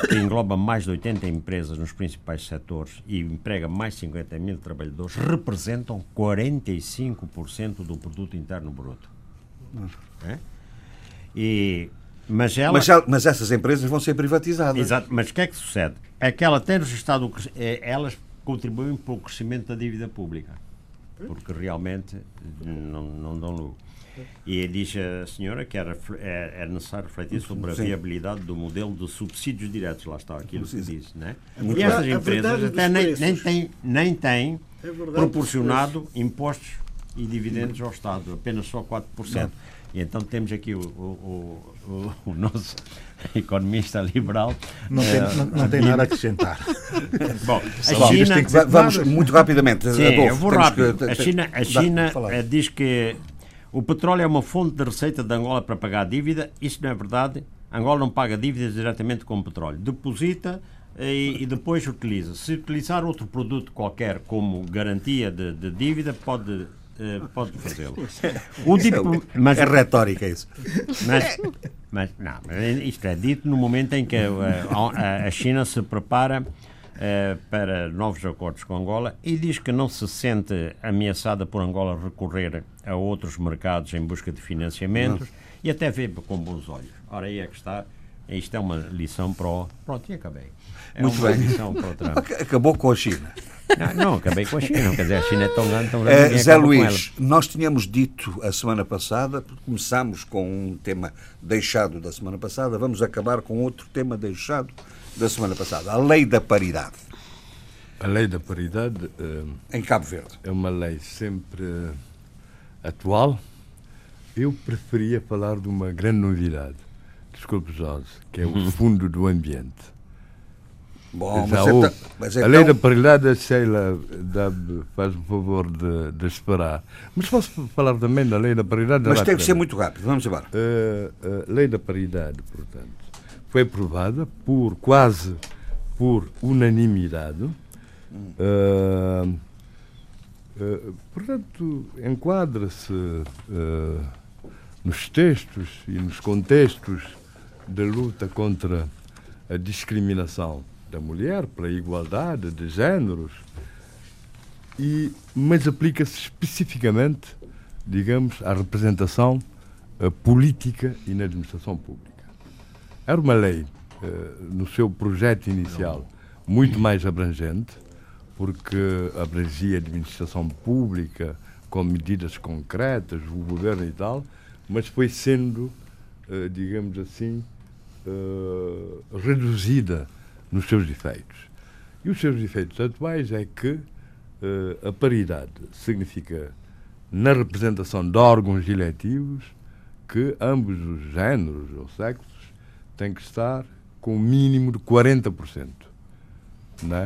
que engloba mais de 80 empresas nos principais setores e emprega mais de 50 mil trabalhadores, representam 45% do produto interno bruto. É? E, mas, ela, Mas, mas essas empresas vão ser privatizadas. Exato, mas o que é que sucede? É que ela tem registrado, é, elas contribuem para o crescimento da dívida pública, porque realmente não, não dão lucro. E diz a senhora que era, é, é necessário refletir sobre a Sim. viabilidade do modelo de subsídios diretos, lá está aquilo que disse, né? muito E. A empresas até nem, nem têm, nem têm É proporcionado impostos e dividendos ao Estado, apenas só 4%. E então temos aqui o, o, o, o- nosso *laughs* economista liberal. Não tem, eh, não, não tem nada a acrescentar. *laughs* Bom, a China, que Va- Vamos muito rapidamente. Sim, Adolfo, eu vou rápido. que- a China, a China eh, diz que o petróleo é uma fonte de receita de Angola para pagar a dívida. Isso não é verdade. Angola não paga dívidas diretamente com o petróleo. Deposita eh, e, e depois utiliza. Se utilizar outro produto qualquer como garantia de, de dívida, pode, eh, pode fazê-lo. *laughs* O tipo, mas, É retórica isso. mas, mas, não, isto é dito no momento em que eh, a, a China se prepara eh, para novos acordos com Angola e diz que não se sente ameaçada por Angola recorrer a outros mercados em busca de financiamentos e até vê com bons olhos. Ora, aí é que está. Isto é uma lição para o. Pronto, e acabei. É Muito bem. *laughs* Acabou com a China. Não, não, acabei com a China. Quer dizer, a China é tão grande, tão grande. Ninguém Zé Luís, nós tínhamos dito a semana passada, começámos com um tema deixado da semana passada, vamos acabar com outro tema deixado da semana passada, a lei da paridade A lei da paridade eh, em Cabo Verde. é uma lei sempre eh, atual. Eu preferia falar de uma grande novidade, desculpe Jorge, que é o Fundo do Ambiente. Bom, mas, então, mas A lei da então- paridade, a Sheila faz o favor de, de esperar. Mas posso falar também da lei da paridade? mas tem que ser muito rápido, vamos embora. A, a lei da paridade, portanto, foi aprovada por quase por unanimidade. Ah, ah, portanto, enquadra-se ah, nos textos e nos contextos da luta contra a discriminação da mulher, pela igualdade de géneros, e, mas aplica-se especificamente, digamos, à representação política e na administração pública. Era uma lei, eh, no seu projeto inicial, muito mais abrangente, porque abrangia a administração pública com medidas concretas, o governo e tal, mas foi sendo, eh, digamos assim, eh, reduzida nos seus efeitos. E os seus efeitos atuais é que a paridade significa, na representação de órgãos eletivos, que ambos os géneros ou sexos têm que estar com o mínimo de 40%. Não é?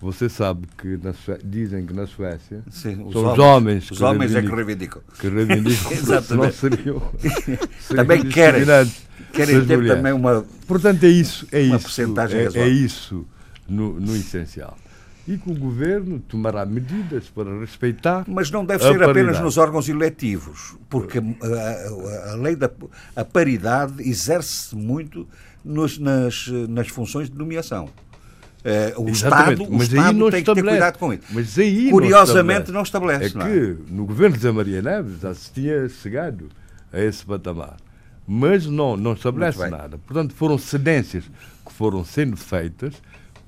Você sabe que na Sué- dizem que na Suécia Sim, os são os homens- homens, os homens é que reivindicam- que reivindicam *laughs* Exatamente. não seriam, *laughs* seriam Também querem, querem ter mulheres. também uma. Portanto, é isso, é Uma isso, percentagem é, é isso no, no essencial. E que o governo tomará medidas para respeitar. Mas não deve ser apenas paridade. nos órgãos eletivos, porque a, a- a lei da a paridade exerce muito nos- nas, nas funções de nomeação. Eh, o Exatamente, Estado, o mas Estado não tem que ter estabelece. cuidado com isso. Mas aí não Curiosamente, estabelece. não estabelece. É não que no governo de Zé Maria Neves já se tinha chegado a esse patamar. Mas não, não estabelece nada. Portanto, foram cedências que foram sendo feitas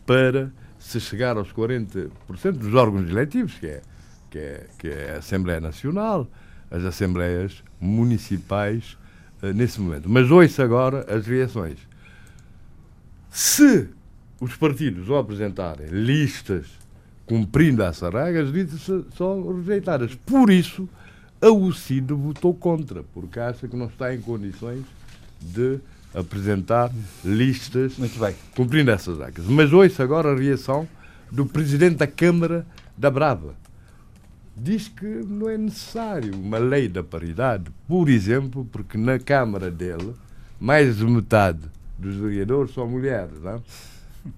para se chegar aos 40% dos órgãos eletivos, que é, que é, que é a Assembleia Nacional, as Assembleias Municipais, eh, nesse momento. Mas ouça agora as reações. Se os partidos ao apresentarem listas cumprindo as listas são rejeitadas. Por isso, a UCID votou contra, porque acha que não está em condições de apresentar listas cumprindo essas regras. Mas ouça agora a reação do presidente da Câmara da Brava. Diz que não é necessário uma lei da paridade, por exemplo, porque na Câmara dele, mais de metade dos vereadores são mulheres, não é?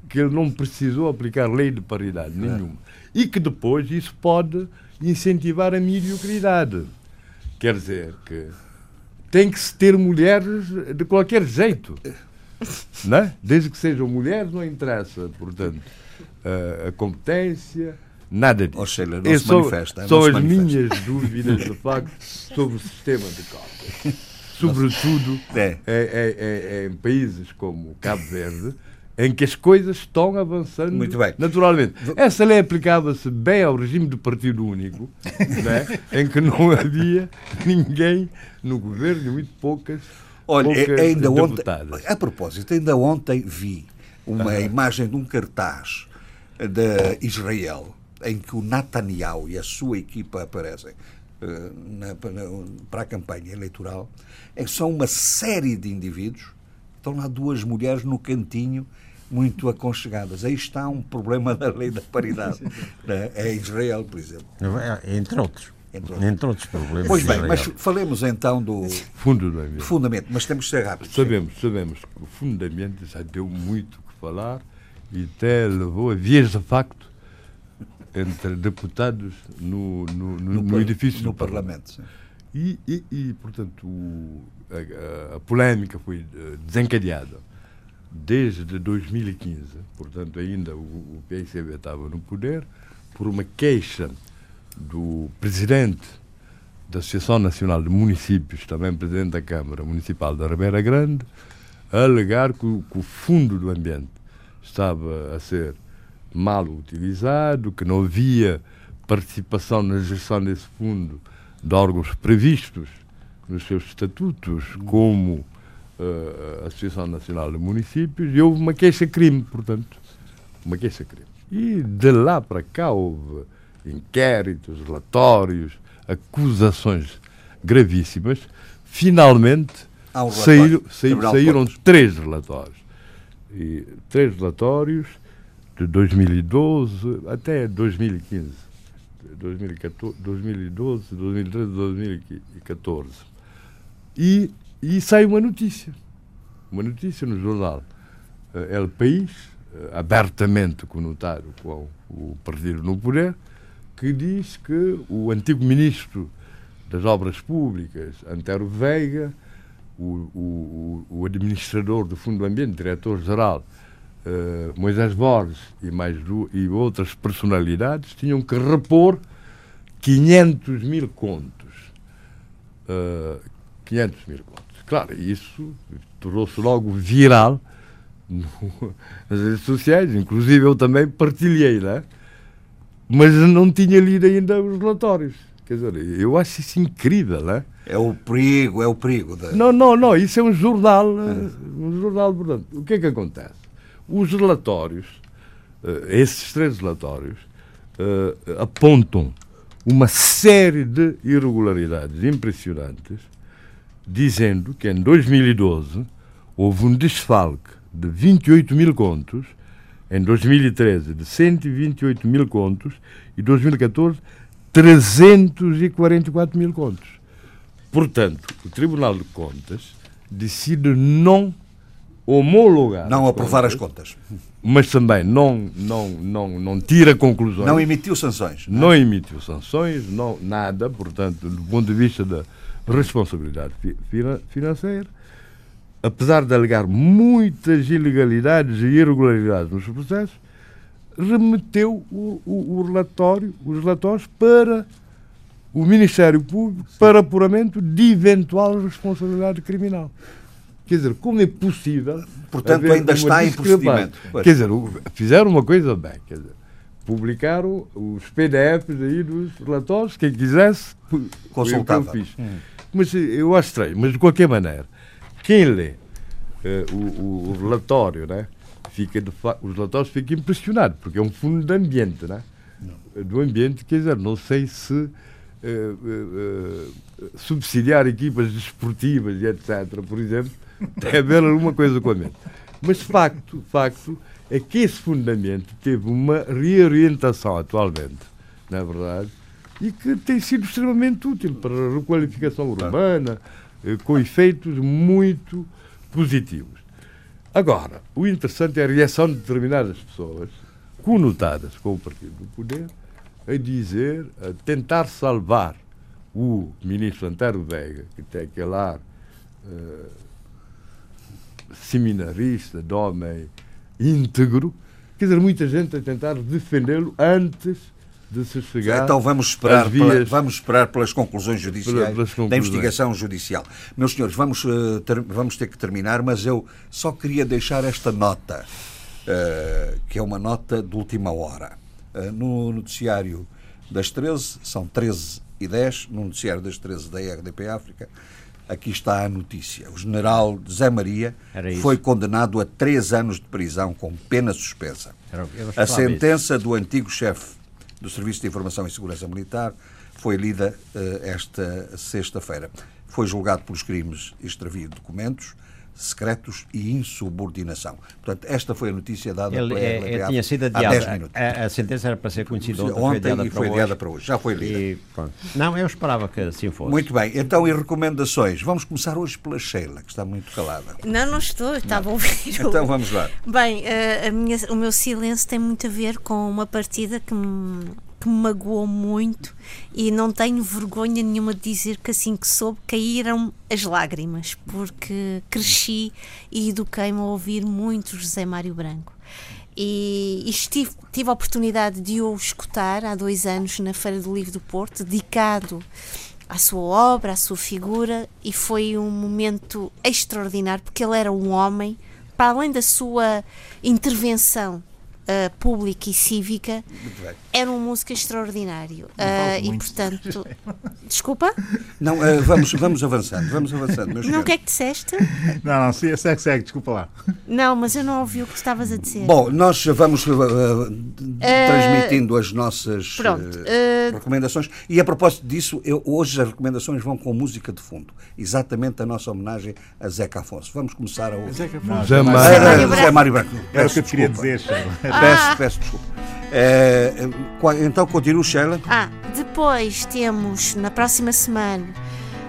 que ele não precisou aplicar lei de paridade nenhuma. E que depois isso pode incentivar a mediocridade. Quer dizer que tem que se ter mulheres de qualquer jeito. né? desde que sejam mulheres, não interessa, portanto, a, a competência, nada disso. Ou seja, não se manifesta, São as manifesta. minhas dúvidas, de facto, sobre o sistema de cotas. *laughs* Sobretudo é- é- é- é em países como Cabo Verde, em que as coisas estão avançando Muito bem. naturalmente. Essa lei aplicava-se bem ao regime do partido único, *laughs* né? em que não havia ninguém no governo, muito poucas, Olha, poucas é- ainda ontem, deputadas. a propósito, ainda ontem vi uma imagem de um cartaz de Israel em que o Netanyahu e a sua equipa aparecem eh, na- na- para a campanha eleitoral, em que são uma série de indivíduos, estão lá duas mulheres no cantinho muito aconchegadas. Aí está um problema da lei da paridade. né? É Israel, por exemplo. É, Entre outros. Entre Entre outros. outros, problemas. Pois bem, mas falemos então do Fundo do ambiente. fundamento, mas temos que ser rápidos. Sabemos, sabemos que o fundo do ambiente já deu muito o que falar e até levou a vias de facto entre deputados no, no, no, no par- edifício no do Parlamento. sim. E, e, e, portanto, o- a, a- a polémica foi eh, desencadeada desde 2015, portanto, ainda o, o PICB estava no poder, por uma queixa do presidente da Associação Nacional de Municípios, também presidente da Câmara Municipal da Ribeira Grande, a alegar que que o Fundo do Ambiente estava a ser mal utilizado, que não havia participação na gestão desse fundo de órgãos previstos nos seus estatutos, como a Associação Nacional de Municípios, e houve uma queixa-crime, portanto, uma queixa-crime. E de lá para cá houve inquéritos, relatórios, acusações gravíssimas. Finalmente um saíram, saíram Contas. três relatórios. E, três relatórios de 2012 até 2015. 2014, 2012, 2013, 2014. E, e sai uma notícia. Uma notícia no jornal eh, El País, eh, abertamente conotado com o partido no poder, que diz que o antigo ministro das Obras Públicas, Antero Veiga, o, o, o administrador do Fundo do Ambiente, diretor-geral, eh, Moisés Borges e, mais du- e outras personalidades tinham que repor 500 mil contos. Eh, 500 mil contos. Claro, isso tornou-se logo viral no- *laughs* nas redes sociais, inclusive eu também partilhei, né? mas não tinha lido ainda os relatórios. Quer dizer, eu acho isso incrível, né? É o perigo, é o perigo. Da... Não, não, não, isso é um jornal, eh, um jornal, portanto, o que é que acontece? Os relatórios, eh, esses três relatórios, eh, apontam uma série de irregularidades impressionantes, dizendo que em 2012 houve um desfalque de 28 mil contos, em 2013 de 128 mil contos e 2014 344 mil contos. Portanto, o Tribunal de Contas decide não homologar Não aprovar as contas, mas também não, não, não, não tira conclusões, Não emitiu sanções. não emitiu sanções, não, nada, portanto, do ponto de vista da responsabilidade fi- fina- financeira, apesar de alegar muitas ilegalidades e irregularidades nos processos, remeteu o, o- o relatório, os relatórios para o Ministério Público para apuramento de eventual responsabilidade criminal. Quer dizer, como é possível. Portanto, ainda está em procedimento. Pois. Quer dizer, fizeram uma coisa bem, quer dizer, publicaram os PDFs aí dos relatórios, quem quisesse Consultava. foi o que eu fiz. Mas eu acho estranho, mas de qualquer maneira, quem lê eh, o, o- relatório, né, fica de os relatórios ficam impressionados, porque é um fundo de ambiente, né? Do ambiente, quer dizer, não sei se eh, eh, subsidiar equipas desportivas e etc., por exemplo, *laughs* tem a ver alguma coisa com o ambiente. Mas facto, facto é que esse ambiente teve uma reorientação atualmente, na é verdade, e que tem sido extremamente útil para a requalificação urbana, eh, com efeitos muito positivos. Agora, o interessante é a reação de determinadas pessoas, conotadas com o Partido do Poder, a dizer, a tentar salvar o ministro Antero Veiga, que tem aquele ar eh, seminarista, de homem íntegro. Quer dizer, muita gente a tentar defendê-lo antes de se chegar. Então vamos esperar, vias- pela- vamos esperar pelas conclusões judiciais Pelas conclusões. da investigação judicial. Meus senhores, vamos, eh, ter- vamos ter que terminar, mas eu só queria deixar esta nota, eh, que é uma nota de última hora. Eh, no noticiário das 13, são 13 e 10, no noticiário das 13 da RDP África, aqui está a notícia. O general Zé Maria foi condenado a três anos de prisão com pena suspensa. A sentença do antigo chefe do Serviço de Informação e Segurança Militar foi lida eh, esta sexta-feira. Foi julgado pelos crimes de extravio de documentos secretos e insubordinação. Portanto, esta foi a notícia dada Ele pela é, RDP é, tinha sido há 10 adiada. minutos. A, a sentença era para ser conhecida ontem, foi Ontem adiada e para foi hoje. adiada para hoje. Já foi lida. E. Não, eu esperava que assim fosse. Muito bem. Então, e recomendações? Vamos começar hoje pela Sheila, que está muito calada. Não, não estou, estava a ouvir. o- Então, vamos lá. Bem, eh, a minha- o meu silêncio tem muito a ver com uma partida que me, que me magoou muito e não tenho vergonha nenhuma de dizer que assim que soube caíram as lágrimas, porque cresci e eduquei-me a ouvir muito José Mário Branco. E, e estive, tive a oportunidade de o escutar há dois anos na Feira do Livro do Porto, dedicado à sua obra, à sua figura, e foi um momento extraordinário, porque ele era um homem, para além da sua intervenção ah, pública e cívica, era um músico extraordinário. Falo e portanto. *laughs* Desculpa? Não, eh, vamos, vamos avançando, vamos avançando, Não, o que é que disseste? Não, não, se- segue, segue, desculpa lá. Não, mas eu não ouvi o que estavas a dizer. Bom, nós vamos transmitindo as nossas pronto, recomendações e a propósito disso, eu- hoje as recomendações vão com música de fundo, exatamente a nossa homenagem a Zeca Afonso. Vamos começar a ouvir. Zeca Afonso. Ah, Mário Zé Branco. Mário Branco. Era o que eu te queria dizer. Peço, peço desculpa. Eh, qua- então continua, Sheila. Ah, depois temos na próxima semana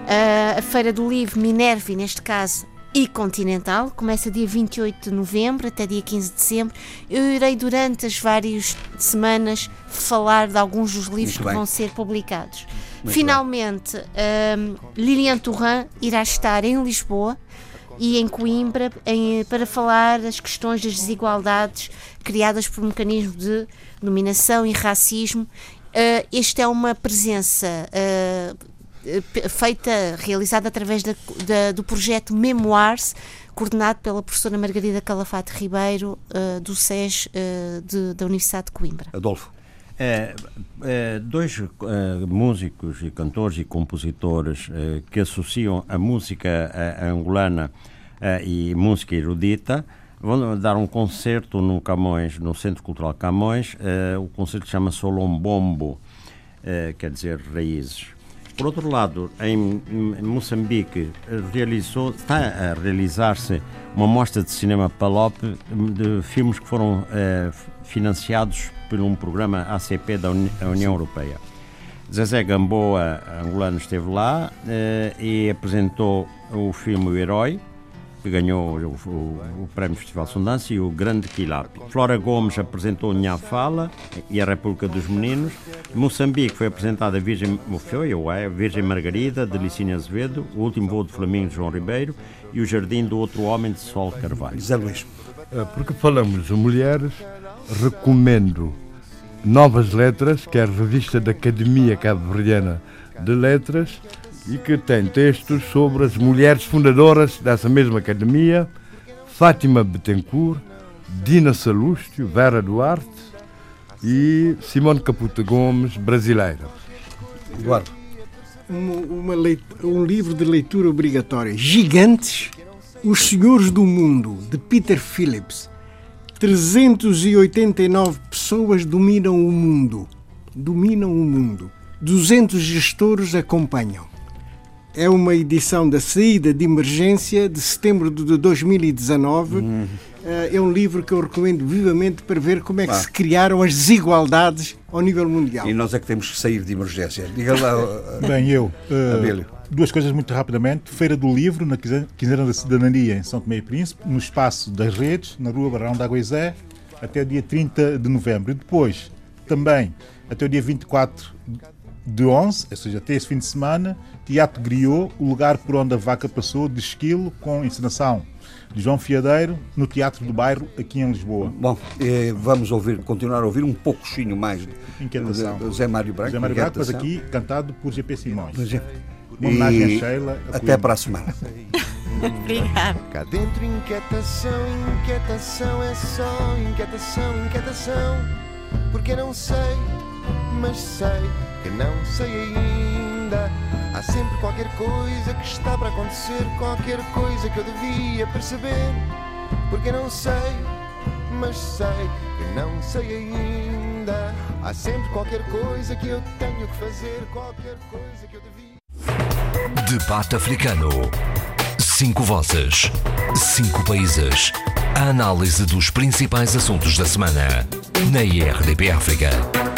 ah, a Feira do Livro Minervi, neste caso, e Continental. Começa dia 28 de novembro até dia 15 de dezembro. Eu irei, durante as várias semanas, falar de alguns dos livros Muito que bem. vão ser publicados. Muito Finalmente, ahm, Lilian Turran irá estar em Lisboa e em Coimbra em- para falar das questões das desigualdades criadas por mecanismos de dominação e racismo. Ah, esta é uma presença eh, feita, realizada através da- da- do projeto Memoirs, coordenado pela professora Margarida Calafate Ribeiro, ah, do SES ah, de- da Universidade de Coimbra. Adolfo. É, é, dois é, músicos e cantores e compositores é, que associam a música é, angolana é, e música erudita vão dar um concerto no Camões, no Centro Cultural Camões. É, o concerto chama-se Solombombo, é, quer dizer raízes. Por outro lado, em Moçambique realizou, está a realizar-se uma mostra de cinema Palop de filmes que foram eh, financiados por um programa ACP da Uni- União Europeia. Zezé Gamboa, angolano, esteve lá e apresentou o filme O Herói, que ganhou o, o- o Prémio Festival Sundança, e o Grande Quilape. Flora Gomes apresentou Nha Fala e a República dos Meninos. Moçambique foi apresentada a Virgem, foi, ou é, Virgem Margarida, de Licínio Azevedo, O Último Voo de Flamingo, de João Ribeiro, e O Jardim do Outro Homem, de Sol Carvalho. Zé Luís. Eh, Porque falamos de mulheres, recomendo Novas Letras, que é a revista da Academia Cabo-Verdiana de Letras, e que tem textos sobre as mulheres fundadoras dessa mesma academia, Fátima Betancourt, Dina Salústio, Vera Duarte e Simone Caputa Gomes, brasileira. Eduardo. Um, uma um livro de leitura obrigatória. Gigantes, Os Senhores do Mundo, de Peter Phillips. 389 pessoas dominam o mundo. Dominam o mundo. 200 gestores acompanham. É uma edição da saída de emergência de setembro de 2019. Eh, É um livro que eu recomendo vivamente para ver como é que Ah. se criaram as desigualdades ao nível mundial. E nós é que temos que sair de emergência. Diga lá, *laughs* Bem, eu. Abílio. duas coisas muito rapidamente. Feira do Livro, na quinze- Quinzena da Cidadania, em São Tomé e Príncipe, no espaço das redes, na rua Barão da Aguizé, até o dia 30 de novembro. E depois, também, até o dia 24 de 11, ou seja, até esse fim de semana, Teatro Griot, o lugar por onde a vaca passou, de esquilo, com encenação de João Fiadeiro, no Teatro do Bairro, aqui em Lisboa. Bom, eh, vamos ouvir, continuar a ouvir um pouquinho mais de, Inquietação. de Zé Mário Branco. José Mário Branco, mas aqui cantado por GP Simões. Uma homenagem E a Sheila. a Até para a semana. *laughs* Obrigada. Cá dentro inquietação, inquietação é só inquietação, inquietação. Porque não sei, mas sei que não sei ainda. Há sempre qualquer coisa que está para acontecer, qualquer coisa que eu devia perceber. Porque não sei, mas sei que não sei ainda. Há sempre qualquer coisa que eu tenho que fazer, qualquer coisa que eu devia. Debate Africano. Cinco vozes. Cinco países. A análise dos principais assuntos da semana. Na IRDP África.